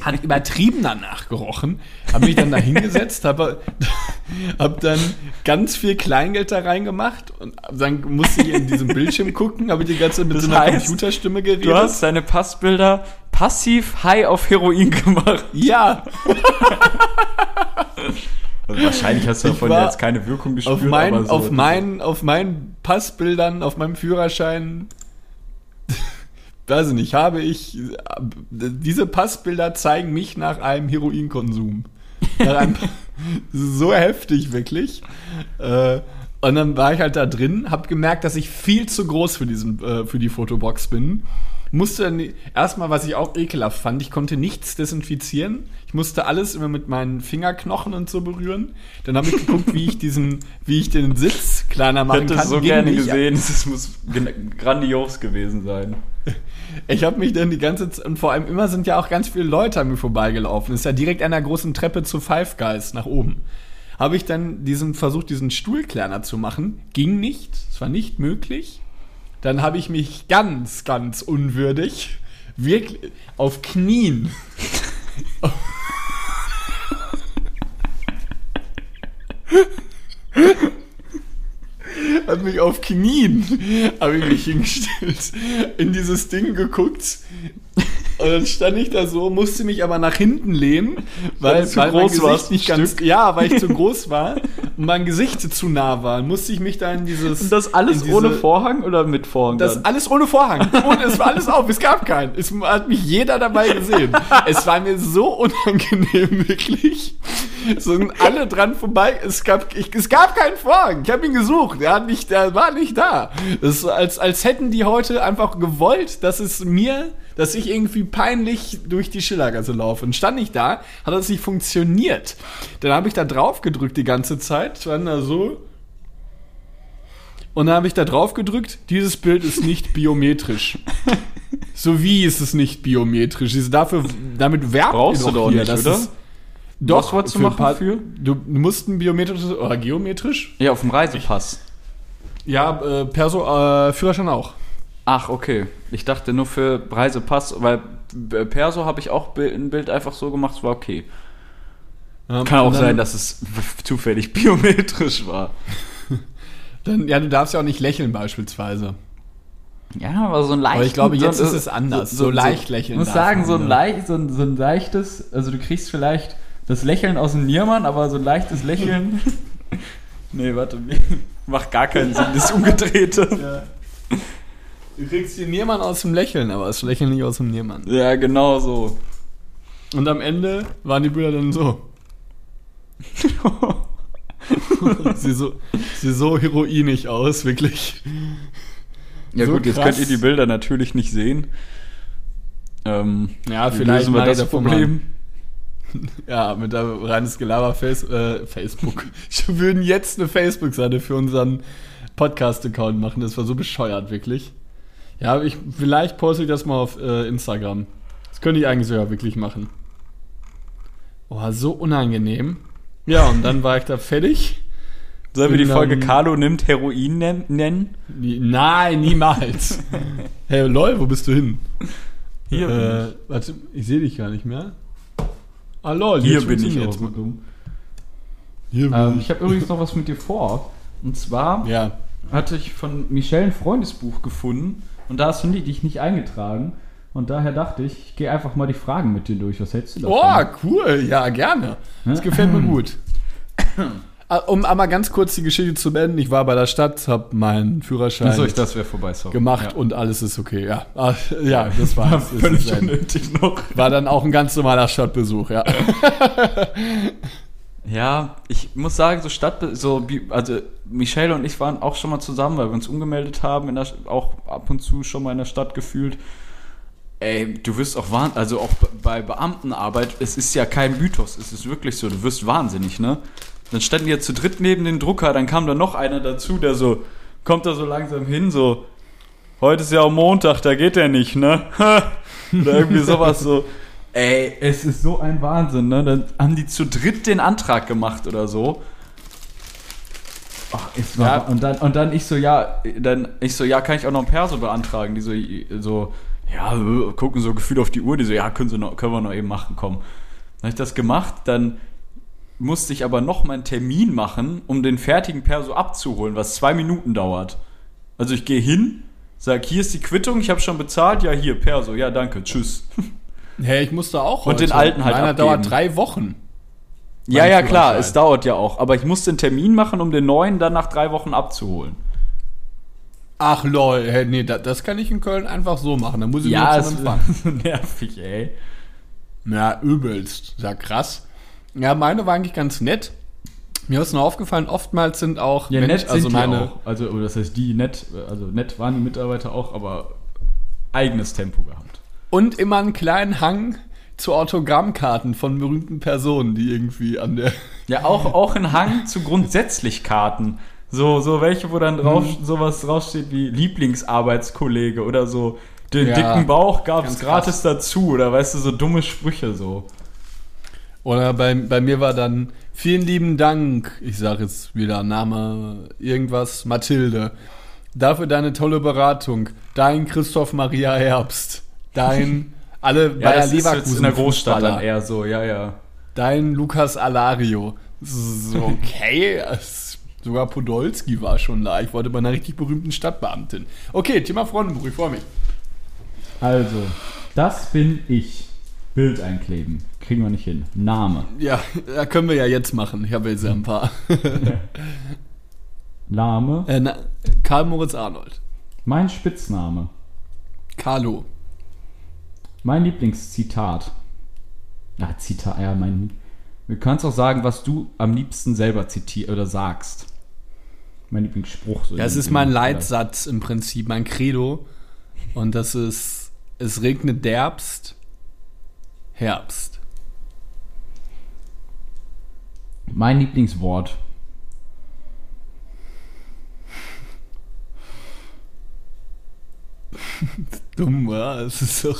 Hat übertrieben danach gerochen. Hab mich dann da hingesetzt, hab, hab dann ganz viel Kleingeld da reingemacht und dann musste ich in diesem Bildschirm gucken, habe ich die ganze Zeit mit Das so einer heißt, Computerstimme geredet. Du hast deine Passbilder passiv high auf Heroin gemacht. ja, Also wahrscheinlich hast du Ich davon jetzt keine Wirkung gespürt. auf, mein, aber so. auf, meinen, auf meinen Passbildern, auf meinem Führerschein, weiß ich nicht, habe ich, diese Passbilder zeigen mich nach einem Heroinkonsum. Einem, so heftig, wirklich. Äh, und dann war ich halt da drin, habe gemerkt, dass ich viel zu groß für, diesen, äh, für die Fotobox bin. Musste dann erstmal, was ich auch ekelhaft fand, ich konnte nichts desinfizieren. Ich musste alles immer mit meinen Fingerknochen und so berühren. Dann habe ich geguckt, wie ich diesen, wie ich den Sitz kleiner ich machen hätte kann. es so Ging gerne nicht. gesehen. Es muss grandios gewesen sein. Ich habe mich dann die ganze Zeit, und vor allem immer sind ja auch ganz viele Leute an mir vorbeigelaufen. Das ist ja direkt an der großen Treppe zu Five Guys nach oben. Habe ich dann diesen versucht, diesen Stuhl kleiner zu machen. Ging nicht. Es war nicht möglich. Dann habe ich mich ganz, ganz unwürdig, wirklich auf Knien. Hat mich auf Knien, habe ich mich hingestellt, in dieses Ding geguckt. Und dann stand ich da so, musste mich aber nach hinten lehnen, weil, zu weil mein groß Gesicht nicht ganz, ja, weil ich zu groß war und mein Gesicht zu nah war, musste ich mich da in dieses. Und das alles diese- ohne Vorhang oder mit Vorhang? das dann? alles ohne Vorhang. Und es war alles auf. Es gab keinen. Es hat mich jeder dabei gesehen. Es war mir so unangenehm, wirklich. So sind alle dran vorbei. Es gab, ich, es gab keinen Vorhang. Ich habe ihn gesucht. Der, hat nicht, der war nicht da. Das ist, als, als hätten die heute einfach gewollt, dass es mir, dass ich irgendwie peinlich durch die Schillergasse laufe. Und stand ich da, hat das nicht funktioniert. Dann habe ich da drauf gedrückt die ganze Zeit, stand da so. Und dann habe ich da drauf gedrückt, dieses Bild ist nicht biometrisch. so wie ist es nicht biometrisch? Ist dafür, damit werbt Brauchst ihr du doch nicht, oder? Doch, Was ein machen paar- für? Du, du musst ein biometrisches oder geometrisch? Ja, auf dem Reisepass. Ja, äh, Perso, äh, Führerschein auch. Ach, okay. Ich dachte nur für Reisepass, weil Perso habe ich auch ein Bild einfach so gemacht, es war okay. Ja, Kann auch sein, dass es zufällig biometrisch war. Dann, ja, du darfst ja auch nicht lächeln beispielsweise. Ja, aber so ein leicht. Aber ich glaube, jetzt ist es anders. So leicht lächeln Ich muss sagen, so ein, leicht, so, ein, so ein leichtes, also du kriegst vielleicht das Lächeln aus dem Niermann, aber so ein leichtes Lächeln. Nee, warte. Macht gar keinen Sinn, das Umgedrehte. Du kriegst den Niermann aus dem Lächeln, aber das Lächeln nicht aus dem Niermann. Ja, genau so. Und am Ende waren die Bilder dann so. sie, so sie so heroinisch aus, wirklich. Ja So gut, jetzt krass. könnt ihr die Bilder natürlich nicht sehen. Ähm, Ja, vielleicht lösen wir das Problem. Ja, mit der reines Gelaber Face, äh, Facebook. Wir würden jetzt eine Facebook-Seite für unseren Podcast-Account machen. Das war so bescheuert, wirklich. Ja, ich, vielleicht poste ich das mal auf äh, Instagram. Das könnte ich eigentlich sogar wirklich machen. Oh, so unangenehm. Ja, und dann war ich da fertig. Sollen wir die Folge dann- Carlo nimmt Heroin nen- nennen? Nein, niemals. hey, lol, wo bist du hin? Hier bin äh, Warte, ich sehe dich gar nicht mehr. Ah, lol, Hier jetzt bin ich funktioniert's. auch. Hier bin Ähm, ich. ich habe übrigens noch was mit dir vor. Und zwar Ja. hatte ich von Michelle ein Freundesbuch gefunden und da hast du dich nicht eingetragen. Und daher dachte ich, ich gehe einfach mal die Fragen mit dir durch. Was hältst du davon? Oh, cool. Ja, gerne. Das gefällt mir gut. Ah, Um einmal ganz kurz die Geschichte zu beenden. Ich war bei der Stadt, habe meinen Führerschein ich das vorbei, sorry. gemacht Ja. und alles ist okay. Ja, ah, ja das war es. Es Völlig unnötig noch. War dann auch ein ganz normaler Stadtbesuch, ja. Ja, ich muss sagen, so Stadt, so, also Michelle und ich waren auch schon mal zusammen, weil wir uns umgemeldet haben, der, auch ab und zu schon mal in der Stadt gefühlt. Ey, du wirst auch wahn, also auch bei Beamtenarbeit, es ist ja kein Mythos, es ist wirklich so, du wirst wahnsinnig, ne? Dann standen die ja zu dritt neben den Drucker, dann kam da noch einer dazu, der so, kommt da so langsam hin, so, heute ist ja auch Montag, da geht der nicht, ne? Oder irgendwie sowas so. Ey, es ist so ein Wahnsinn, ne? Dann haben die zu dritt den Antrag gemacht oder so. Ach, war, Ja. und, dann, und dann ich so, ja, Dann ich so, ja, kann ich auch noch ein Perso beantragen? Die so, so ja, gucken so gefühlt auf die Uhr, die so, ja, können, sie noch, können wir noch eben machen, komm. Dann habe ich das gemacht, dann musste ich aber noch mal einen Termin machen, um den fertigen Perso abzuholen, was zwei Minuten dauert. Also ich gehe hin, sag, hier ist die Quittung, ich habe schon bezahlt, ja, hier, Perso, ja, danke, tschüss. Hey, ich musste auch Und den alten halt Meiner abgeben. dauert drei Wochen. Ja, ja, klar, es dauert ja auch, aber ich musste einen Termin machen, um den neuen dann nach drei Wochen abzuholen. Ach lol, hey, nee, das, das kann ich in Köln einfach so machen. Da muss ich Ja, nur zum Empfang. nervig, ey. Ja, übelst. Ja, krass. Ja, meine war eigentlich ganz nett. Mir ist nur aufgefallen, oftmals sind auch ja, Mensch- nett sind also die meine auch. Also, das heißt die nett, also nett waren die Mitarbeiter auch, aber eigenes Tempo gehabt. Und immer einen kleinen Hang zu Autogrammkarten von berühmten Personen, die irgendwie an der Ja, auch, auch ein Hang zu grundsätzlich Karten. So, so welche, wo dann drauf, Mhm. sowas draufsteht wie Lieblingsarbeitskollege oder so. Den Ja, dicken Bauch gab's ganz gratis dazu oder weißt du, so dumme Sprüche so. Oder bei, bei mir war dann vielen lieben Dank, ich sage jetzt wieder Name, irgendwas, Mathilde, dafür deine tolle Beratung. Dein Christoph Maria Herbst. Dein alle Ja, Bayer das ist jetzt Leverkusen in der Großstadt Fußballer. dann eher so, ja, ja. Dein Lukas Alario. So, okay. es- Sogar Podolski war schon da. Ich wollte bei einer richtig berühmten Stadtbeamtin. Okay, Thema Freundenbuch, ich freue mich. Also, das bin ich. Bild einkleben. Kriegen wir nicht hin. Name. Ja, da können wir ja jetzt machen. Ich habe jetzt ja ein paar. Name. Äh, na, Karl Moritz Arnold. Mein Spitzname. Carlo. Mein Lieblingszitat. Ja, Zitat, ja, mein. Du kannst auch sagen, was du am liebsten selber zitierst oder sagst. Mein Lieblingsspruch. So in- ist in- mein Leitsatz im Prinzip, mein Credo. Und das ist Es regnet derbst. Herbst. Mein Lieblingswort. Dumm, oder? Es ist doch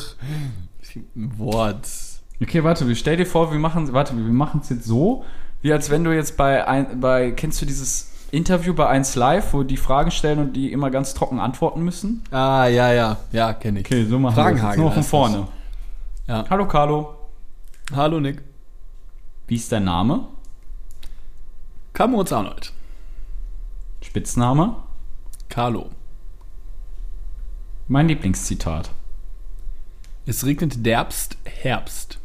ein Wort. Okay, warte, wir stell dir vor, wir machen, warte, wir machen es jetzt so, wie als wenn du jetzt bei ein, bei, kennst du dieses Interview bei 1 Live, wo die Fragen stellen und die immer ganz trocken antworten müssen? Ah, ja, ja. Ja, kenne ich. Okay, so machen wir es jetzt Fragenhagel nur von vorne. Ja. Hallo Carlo, Hallo, Nick. wie ist dein Name? Kamurz Arnold. Spitzname? Carlo. Mein Lieblingszitat. Es regnet derbst, Herbst.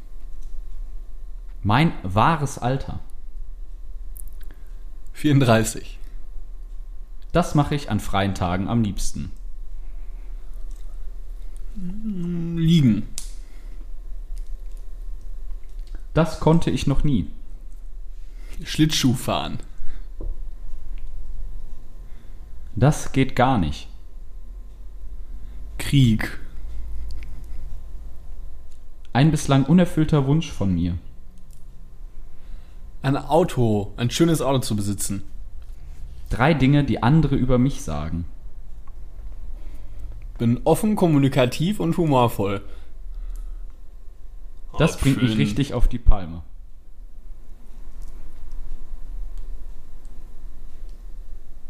Mein wahres Alter. 34. Das mache ich an freien Tagen am liebsten. Liegen. Das konnte ich noch nie. Schlittschuh fahren. Das geht gar nicht. Krieg. Ein bislang unerfüllter Wunsch von mir. Ein Auto, ein schönes Auto zu besitzen. Drei Dinge, die andere über mich sagen. Bin offen, kommunikativ und humorvoll. Das bringt mich richtig auf die Palme.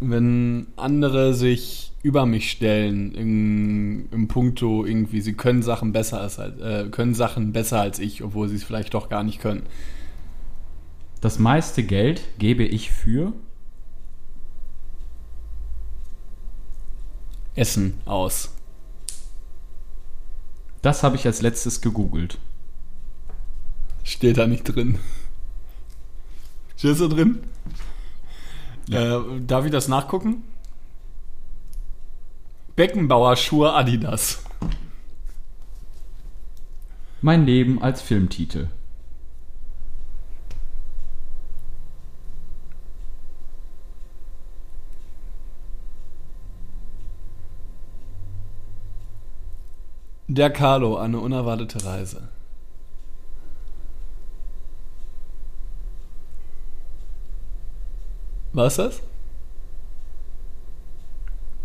Wenn andere sich über mich stellen im, im Punkto irgendwie, sie können Sachen besser als äh, können Sachen besser als ich, obwohl sie es vielleicht doch gar nicht können. Das meiste Geld gebe ich für. Essen aus. Das habe ich als letztes gegoogelt. Steht da nicht drin. Steht da drin? Äh, darf ich das nachgucken? Beckenbauer Schuhe Adidas. Mein Leben als Filmtitel. Der Carlo, eine unerwartete Reise. Was das?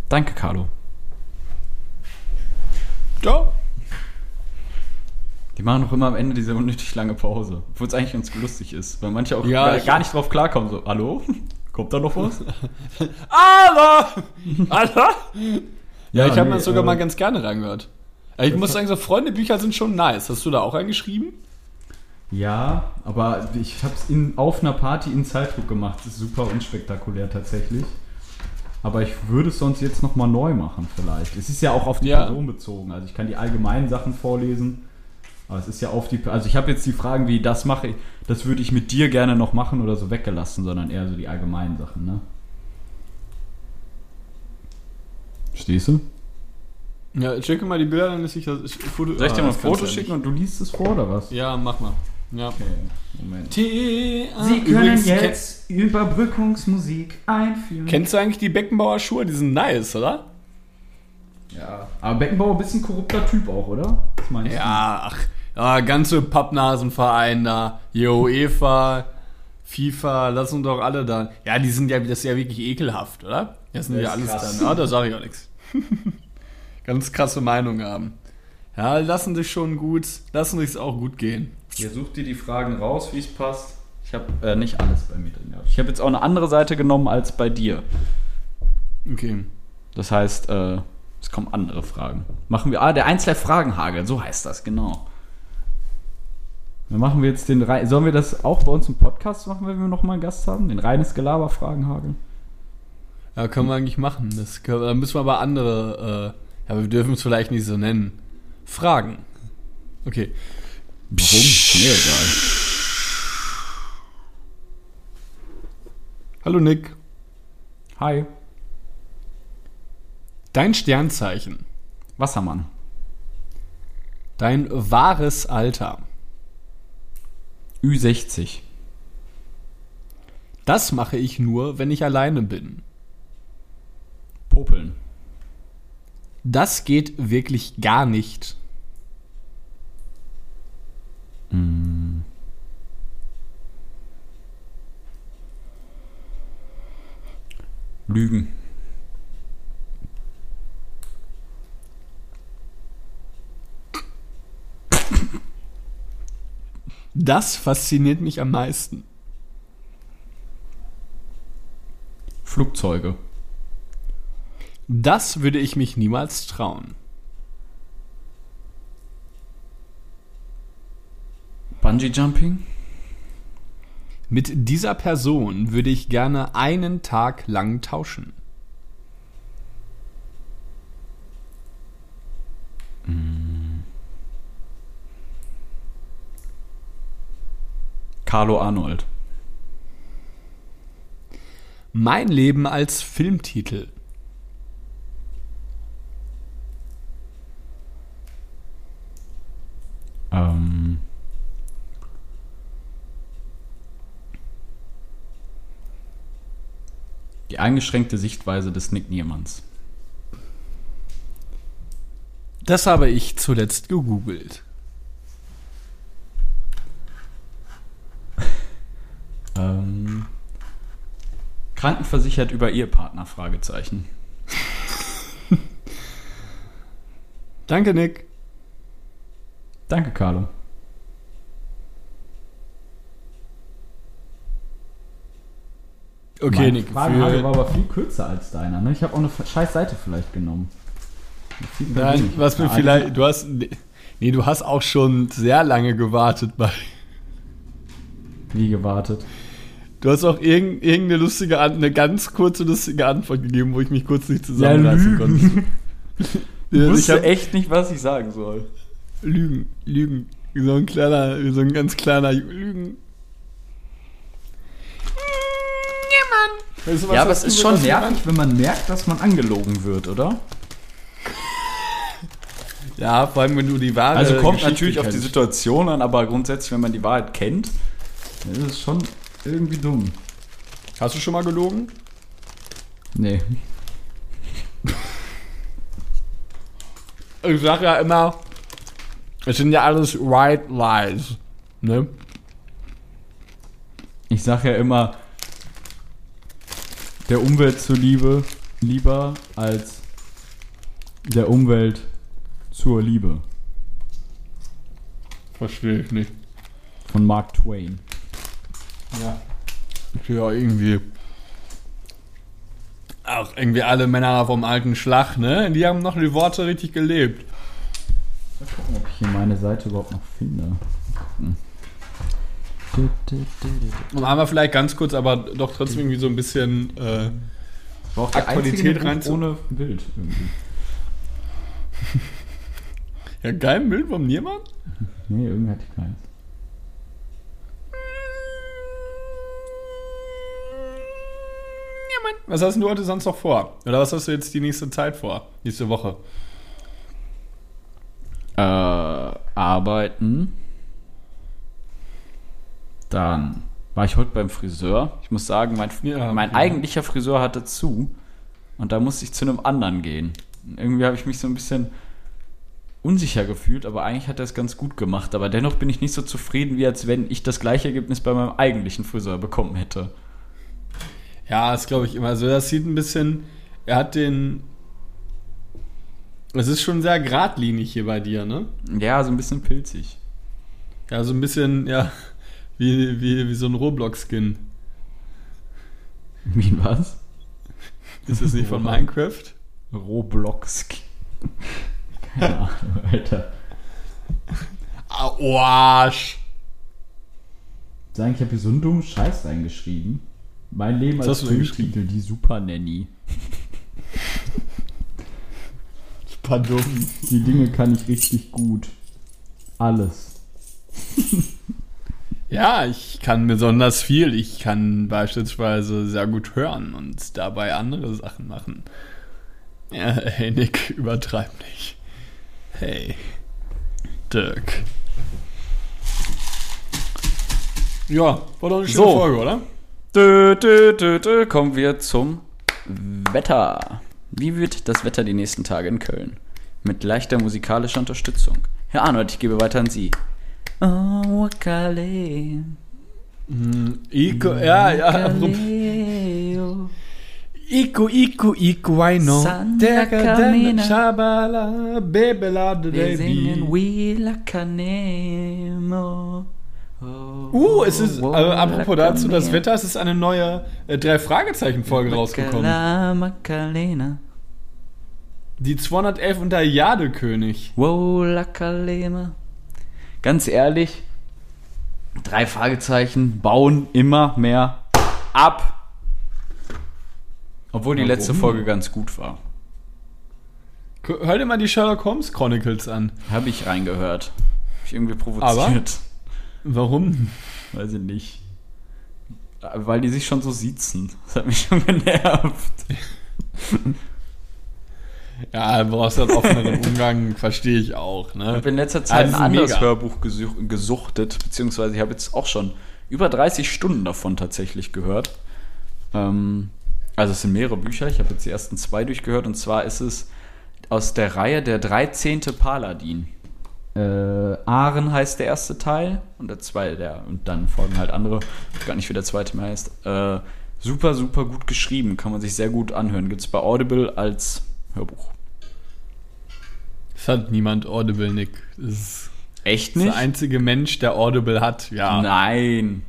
Danke, Carlo. Ja. Die machen auch immer am Ende diese unnötig lange Pause. Obwohl es eigentlich ganz lustig ist. Weil manche auch Ja, gar, ich- gar nicht drauf klarkommen. So, hallo? Kommt da noch was? Aber! Alter! Ja, ich habe nee, mir das sogar äh, mal ganz gerne reingehört. Ich muss sagen, so Freundebücher sind schon nice. Hast du da auch eingeschrieben? Ja, aber ich habe es auf einer Party in Zeitdruck gemacht. Das ist super unspektakulär tatsächlich. Aber ich würde es sonst jetzt nochmal neu machen vielleicht. Es ist ja auch auf die Ja. Person bezogen. Also ich kann die allgemeinen Sachen vorlesen. Aber es ist ja auf die... Also ich habe jetzt die Fragen wie, das mache ich, das würde ich mit dir gerne noch machen oder so weggelassen, sondern eher so die allgemeinen Sachen, ne? Verstehst du? Ja, checke mal die Bilder, dann ist ich das Foto. Soll ich dir Ah, mal ein Foto schicken und du liest es vor oder was? Ja, mach mal. Ja. Okay, Moment. Sie können jetzt Überbrückungsmusik einführen. Kennst du eigentlich die Beckenbauer Schuhe? Die sind nice, oder? Ja. Aber Beckenbauer ein bisschen korrupter Typ auch, oder? Was meinst Ja, ach, ja, ganze Pappnasenverein da. Jo, Eva, FIFA, lassen doch alle da. Ja, die sind ja, das ist ja wirklich ekelhaft, oder? Das sind Das ja ist alles krass. dann. Ja, da sage ich auch nichts. Ganz krasse Meinung haben. Ja, lassen sich schon gut, lassen sich's auch gut gehen. Ihr sucht dir die Fragen raus, wie es passt. Ich habe äh, nicht alles bei mir drin. Ich habe jetzt auch eine andere Seite genommen als bei dir. Okay. Das heißt, äh, es kommen andere Fragen. Machen wir, ah, der Einzelner Fragenhagel, so heißt das, genau. Dann machen wir jetzt den Rei- Sollen wir das auch bei uns im Podcast machen, wenn wir nochmal einen Gast haben? Den reines Gelaber-Fragenhagel? Ja, können wir eigentlich machen. Das können, da müssen wir aber andere, äh, ja, wir dürfen es vielleicht nicht so nennen. Fragen. Okay. Warum? Mir egal. Hallo Nick. Hi. Dein Sternzeichen. Wassermann. Dein wahres Alter. Ü60. Das mache ich nur, wenn ich alleine bin. Popeln. Das geht wirklich gar nicht. Hm. Lügen. Das fasziniert mich am meisten. Flugzeuge. Das würde ich mich niemals trauen. Bungee Jumping. Mit dieser Person würde ich gerne einen Tag lang tauschen. Carlo Arnold. Mein Leben als Filmtitel. Eingeschränkte Sichtweise des Nick Niemanns. Das habe ich zuletzt gegoogelt. Ähm. Krankenversichert über Ehepartner? Fragezeichen. Danke, Nick. Danke, Carlo. Okay, Meine Nick. Fragenhagel Für, war aber viel kürzer als deiner. Ne? Ich habe auch eine scheiß Seite vielleicht genommen. Nein, was mir Ja, vielleicht. Du hast. Nee, du hast auch schon sehr lange gewartet bei. Wie gewartet. Du hast auch irgend, irgendeine lustige, eine ganz kurze lustige Antwort gegeben, wo ich mich kurz nicht zusammenreißen konnte. Ich Ja, ich wusste echt nicht, was ich sagen soll. Lügen, Lügen. Wie so ein kleiner, wie so ein ganz kleiner Lügen. Weißt du, was ja, aber es ist schon nervig, wenn man merkt, dass man angelogen wird, oder? Ja, vor allem, wenn du die wahre Also kommt Geschichte natürlich auf die. Situation an, aber grundsätzlich, wenn man die Wahrheit kennt, ist es schon irgendwie dumm. Hast du schon mal gelogen? Nee. Ich sag ja immer, es sind ja alles white lies. Ne? Ich sag ja immer, der Umwelt zuliebe lieber als der Umwelt zur Liebe. Verstehe ich nicht. Von Mark Twain. Ja. Ja, irgendwie. Auch irgendwie alle Männer vom alten Schlag, ne? Die haben noch die Worte richtig gelebt. Mal gucken, ob ich hier meine Seite überhaupt noch finde. Und einmal vielleicht ganz kurz, aber doch trotzdem irgendwie so ein bisschen. Äh, War auch der einzige Buch ohne Bild irgendwie. ja, geil Bild vom Niemand? Nee, irgendwie hatte ich keins. Was hast du heute sonst noch vor? Oder was hast du jetzt die nächste Zeit vor? Nächste Woche? Äh, arbeiten. Dann war ich heute beim Friseur. Ich muss sagen, mein, Ja, mein ja. eigentlicher Friseur hatte zu. Und da musste ich zu einem anderen gehen. Und irgendwie habe ich mich so ein bisschen unsicher gefühlt, aber eigentlich hat er es ganz gut gemacht. Aber dennoch bin ich nicht so zufrieden, wie als wenn ich das gleiche Ergebnis bei meinem eigentlichen Friseur bekommen hätte. Ja, das glaube ich immer. Also das sieht ein bisschen. Er hat den. Es ist schon sehr geradlinig hier bei dir, ne? Ja, so ein bisschen pilzig. Ja, so ein bisschen, ja, wie, wie, wie so ein Roblox-Skin. Wie was? Ist das nicht von Minecraft? Roblox. Keine Ahnung, Alter. Ah, oh, Arsch! Sagen, ich habe hier so einen dummen Scheiß reingeschrieben. Mein Leben Was als Filmtitel, die Super Nanny. Super dumm. Die Dinge kann ich richtig gut. Alles. Ja, ich kann besonders viel. Ich kann beispielsweise sehr gut hören und dabei andere Sachen machen. Ja, hey Nick, übertreib nicht. Hey, Dirk. Ja, war doch eine schöne So. Folge, oder? Dö, dö, dö, dö. Kommen wir zum Wetter. Wie wird das Wetter die nächsten Tage in Köln? Mit leichter musikalischer Unterstützung. Herr Arnold, ich gebe weiter an Sie. Oh, Wakale. Iko, ja, ja, apropos, Kaleo. Iku, Iku, Iguaino. Santa Camina. Shabala, Bebela, Wir singen. We La Canemo. Uh, es ist, äh, Oh, apropos dazu, das. Wetter, es ist eine neue äh, Drei-Fragezeichen-Folge rausgekommen. Macarena. Die 211 und der Jadekönig. Wow, La Calema. Ganz ehrlich, drei Fragezeichen bauen immer mehr ab. Obwohl die Warum? letzte Folge ganz gut war. Hör dir mal die Sherlock Holmes Chronicles an. Habe ich reingehört. Hab ich irgendwie provoziert. Warum? Weiß ich nicht. Weil die sich schon so siezen. Das hat mich schon genervt. Ja, du brauchst halt offeneren Umgang, verstehe ich auch. Ich Ne? habe in letzter Zeit Also ein anderes mega. Hörbuch gesuch, gesuchtet, beziehungsweise ich habe jetzt auch schon über 30 Stunden davon tatsächlich gehört. Ähm, also es sind mehrere Bücher, ich habe jetzt die ersten zwei durchgehört und zwar ist es aus der Reihe Der 13. Paladin. Äh, Aren heißt der erste Teil und der zweite, der, und dann folgen halt andere, ich weiß gar nicht, wie der zweite mehr heißt. Äh, super, super gut geschrieben, kann man sich sehr gut anhören. Gibt es bei Audible als Hörbuch. Hat niemand Audible, Nick. Das ist Echt der einzige Mensch, der Audible hat. Ja, Nein.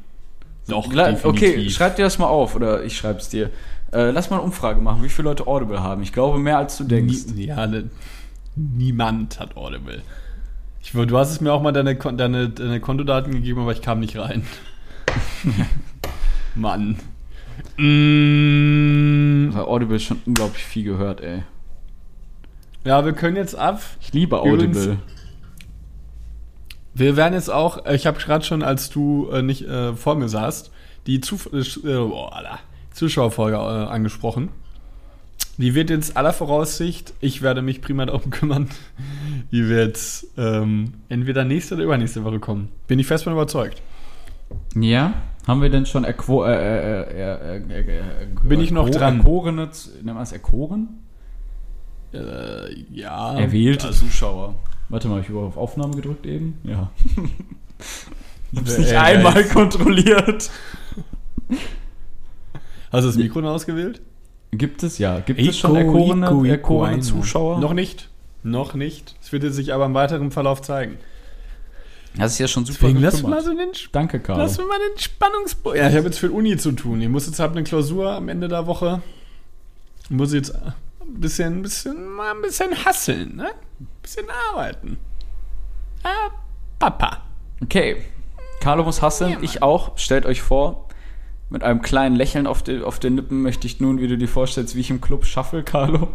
doch, Gla- Okay, definitiv. schreib dir das mal auf oder ich schreib's dir. Äh, lass mal eine Umfrage machen, wie viele Leute Audible haben. Ich glaube mehr als du denkst. Nie, ja, ne, niemand hat Audible. Ich, du hast es mir auch mal deine, deine, deine Kontodaten gegeben, aber ich kam nicht rein. Mann. Mm, Audible schon unglaublich viel gehört, ey. Ja, wir können jetzt ab. Ich liebe Übrigens- Audible. Wir werden jetzt auch, äh, ich habe gerade schon, als du äh, nicht äh, vor mir saßt, die Zuf oh, Zuschauerfolge angesprochen. Die wird jetzt aller Voraussicht, ich werde mich prima darum kümmern, die wird ähm, entweder nächste oder übernächste Woche kommen. Bin ich fest von überzeugt. Ja? Haben wir denn schon erko äh, äh, äh, Bin ich noch dran? Erkorene, nennt man es Erkoren? Äh, ja. Erwählte also, Zuschauer. Warte mal, hab ich über auf Aufnahme gedrückt eben? Ja. ich hab's nicht einmal kontrolliert. Hast du das Mikro noch ausgewählt? Gibt es ja. Gibt es schon erkorene, Ico, Ico, erkorene Zuschauer? Noch nicht. Noch nicht. Es wird sich aber im weiteren Verlauf zeigen. Das ist ja schon super Deswegen lass mal so den Danke, Carlo. Lass mir mal den Spannungsbogen. Ja, ich habe jetzt für Uni zu tun. Ich muss jetzt halt eine Klausur am Ende der Woche. Ich muss jetzt bisschen, ein bisschen, mal ein bisschen hasseln, ne? Ein bisschen arbeiten. Ah, Papa. Okay. Carlo muss hasseln, Ja, ich auch. Stellt euch vor, mit einem kleinen Lächeln auf, die, auf den Lippen möchte ich nun, wie du dir vorstellst, wie ich im Club shuffle, Carlo.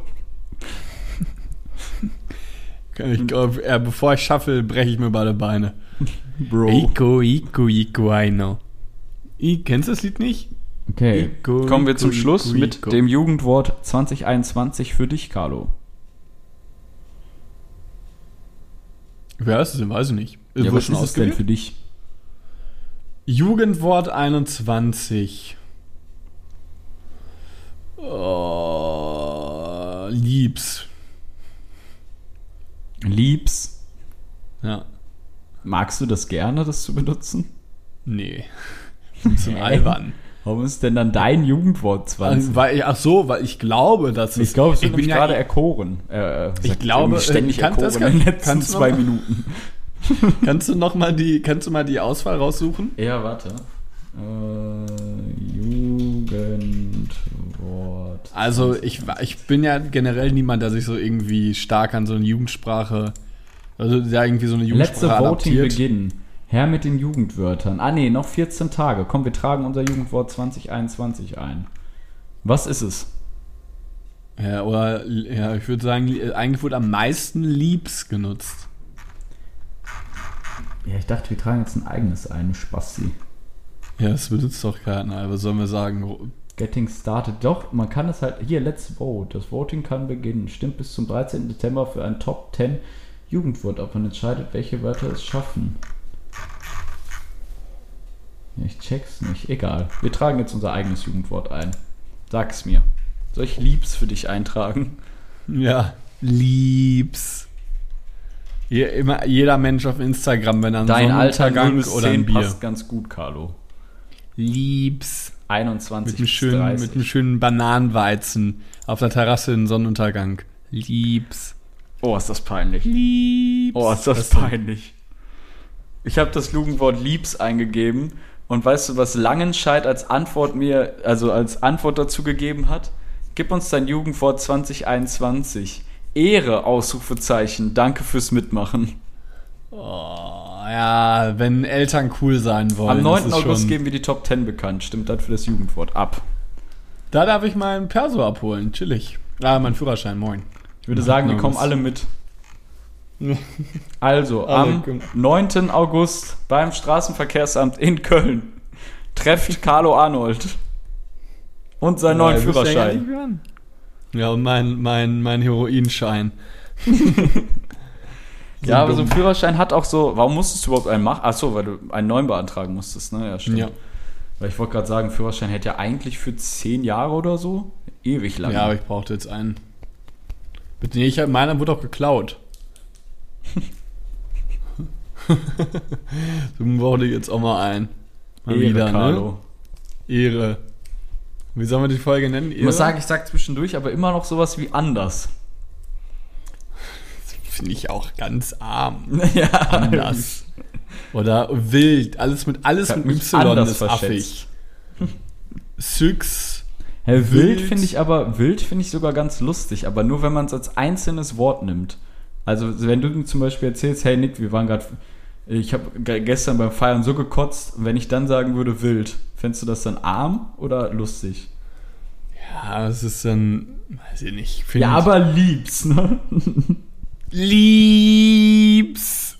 Ich glaub, äh, bevor ich schaffe, breche ich mir beide Beine. Bro. Ico, Ico, Ico, I know. I, kennst du das Lied nicht? Okay. Ico, Kommen wir Ico, zum Schluss Ico, mit dem Jugendwort 2021 für dich, Carlo. Wer ist es denn? Weiß ich nicht. Ja, was ist es denn für dich? Jugendwort 21. Oh, liebs. Liebs. Ja. Magst du das gerne, das zu benutzen? Nee. Hä? albern. Warum ist denn dann dein Jugendwort 20? Also, weil, ach so, weil ich glaube, dass es. ich glaube, es wird ich bin nämlich ja- gerade erkoren. Äh, Ich glaube, irgendwie ständig äh, kann- das erkoren in kann- den letzten kannst du zwei noch- Minuten. Kannst du noch mal die, kannst du mal die Auswahl raussuchen? Ja, warte. Äh, Jugendwort. Also ich, ich bin ja generell niemand, der sich so irgendwie stark an so eine Jugendsprache, also der irgendwie so eine Letzte Jugendsprache Voting adaptiert. beginnen. Her mit den Jugendwörtern. Ah nee, noch 14 Tage. Komm, wir tragen unser Jugendwort 2021 ein. Was ist es? Ja, oder ja, ich würde sagen, eigentlich wurde am meisten Liebs genutzt. Ja, ich dachte, wir tragen jetzt ein eigenes ein, Spasti. Ja, das benutzt doch keiner. Was sollen wir sagen? Getting started. Doch, man kann es halt. Hier, let's vote. Das Voting kann beginnen. Stimmt bis zum 13. Dezember für ein Top 10 Jugendwort ab und entscheidet, welche Wörter es schaffen. Ich check's nicht. Egal. Wir tragen jetzt unser eigenes Jugendwort ein. Sag's mir. Soll ich Liebs für dich eintragen? Ja, Liebs. Je, immer, jeder Mensch auf Instagram, wenn er einen Dein Alter 0 Sonnenuntergang bis oder ein 10 Bier. passt ganz gut, Carlo. Liebs. 21 Mit einem schönen, 30. mit einem schönen Bananenweizen auf der Terrasse in Sonnenuntergang. Liebs. oh, ist das peinlich. Liebs. Oh, ist das denn? peinlich. Ich habe das Jugendwort Liebs eingegeben und weißt du, was Langenscheid als Antwort mir, also als Antwort dazu gegeben hat? Gib uns dein Jugendwort 2021. Ehre, Ausrufezeichen. Danke fürs Mitmachen. Oh, ja, wenn Eltern cool sein wollen. Am das 9. ist August geben wir die Top 10 bekannt. Stimmt das für das Jugendwort ab? Da darf ich meinen Perso abholen. Chillig. Ah, mein Führerschein, moin. Ich würde sagen, wir Ja, kommen alle mit. Also, Alle am kommen. 9. August beim Straßenverkehrsamt in Köln trefft Carlo Arnold und seinen neuen Führerschein. Ja, und mein, mein, mein Heroinschein. Ja, aber so ein. Führerschein hat auch so. Warum musstest du überhaupt einen machen? Achso, weil du einen neuen beantragen musstest, ne? Ja, stimmt. Ja. Weil ich wollte gerade sagen, Führerschein hätte ja eigentlich für 10 Jahre oder so ewig lang. Ja, aber ich brauchte jetzt einen. Bitte, nee, ich meiner wurde auch geklaut. so ich jetzt auch mal einen. Mal Ehre, wieder, Carlo. ne? Ehre. Wie sollen wir die Folge nennen? Ich muss sagen, ich sag zwischendurch aber immer noch sowas wie anders. Finde ich auch ganz arm. ja, Anders. Oder wild. Alles mit, alles mit Y ist affig. Syx. Hä, wild Wild. finde ich aber, wild finde ich sogar ganz lustig, aber nur wenn man es als einzelnes Wort nimmt. Also wenn du zum Beispiel erzählst, hey Nick, wir waren gerade, ich habe gestern beim Feiern so gekotzt, wenn ich dann sagen würde wild, fändest du das dann arm oder lustig? Ja, es ist dann, weiß ich nicht. find Ja, aber liebs, ne? Liebs.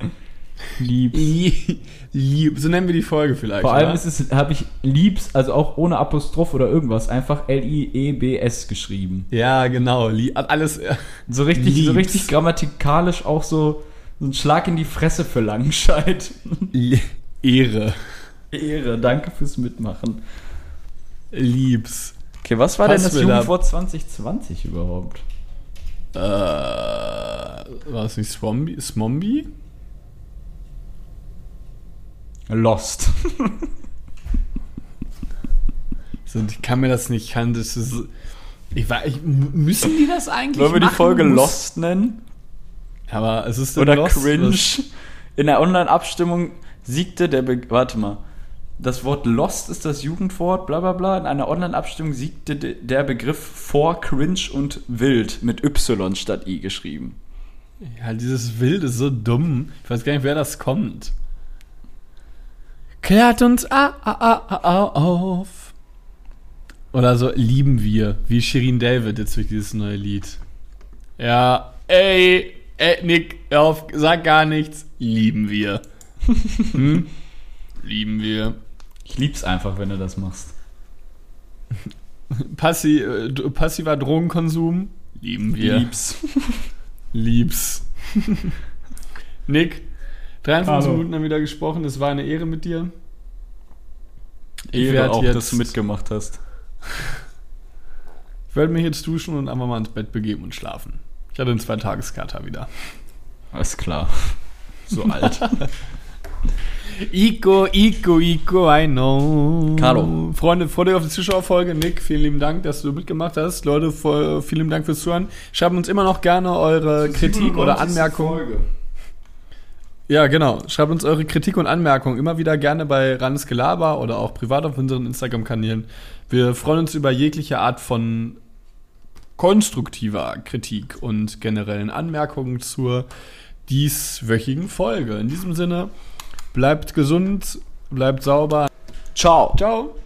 Liebs. Lie- Lieb. So nennen wir die Folge vielleicht. Vor allem oder? ist es, habe ich liebs, also auch ohne Apostroph oder irgendwas, einfach L-I-E-B-S geschrieben. Ja, genau. Alles. äh, So richtig, so Liebs. richtig grammatikalisch auch so, so ein Schlag in die Fresse für Langenscheid. Ehre. Ehre, danke fürs Mitmachen. Liebs. Okay, was war denn Pass das mir da- Jugendwort 2020 überhaupt? Äh, war es nicht Swombi? Smombi? Lost. So, ich kann mir das nicht, kann das ist, ich ich, müssen die das eigentlich Wollen wir die? Folge Muss- Lost nennen? Aber es ist Oder Lost, Cringe? was- In der Online-Abstimmung siegte der Be Warte mal. Das Wort Lost ist das Jugendwort, bla bla bla. In einer Online-Abstimmung siegte de der Begriff vor Cringe und Wild mit Y statt I geschrieben. Ja, dieses Wild ist so dumm. Ich weiß gar nicht, wer das kommt. Klärt uns a, a, a, a, a, auf. Oder so lieben wir, wie Shirin David jetzt durch dieses neue Lied. Ja, ey, ey, Nick, hör auf, sag gar nichts. Lieben wir. Hm? Lieben wir. Ich lieb's einfach, wenn du das machst. Passi, äh, passiver Drogenkonsum. Lieben wir. Lieb's. Liebs. Nick, 53 Hallo. Minuten haben wieder gesprochen. Es war eine Ehre mit dir. Ehre auch, jetzt- dass du mitgemacht hast. Ich werde mich jetzt duschen und einfach mal ins Bett begeben und schlafen. Ich hatte einen Zwei-Tageskater wieder. Alles klar. So alt. Ico, Ico, Ico, I know. Carlo. Freunde, freut euch auf die Zuschauerfolge. Nick, vielen lieben Dank, dass du mitgemacht hast. Leute, voll, vielen lieben Dank fürs Zuhören. Schreibt uns immer noch gerne eure Kritik oder Anmerkungen. Ja, genau. Schreibt uns eure Kritik und Anmerkungen immer wieder gerne bei Randes Gelaber oder auch privat auf unseren Instagram-Kanälen. Wir freuen uns über jegliche Art von konstruktiver Kritik und generellen Anmerkungen zur dieswöchigen Folge. In diesem Sinne, bleibt gesund, bleibt sauber. Ciao. Ciao.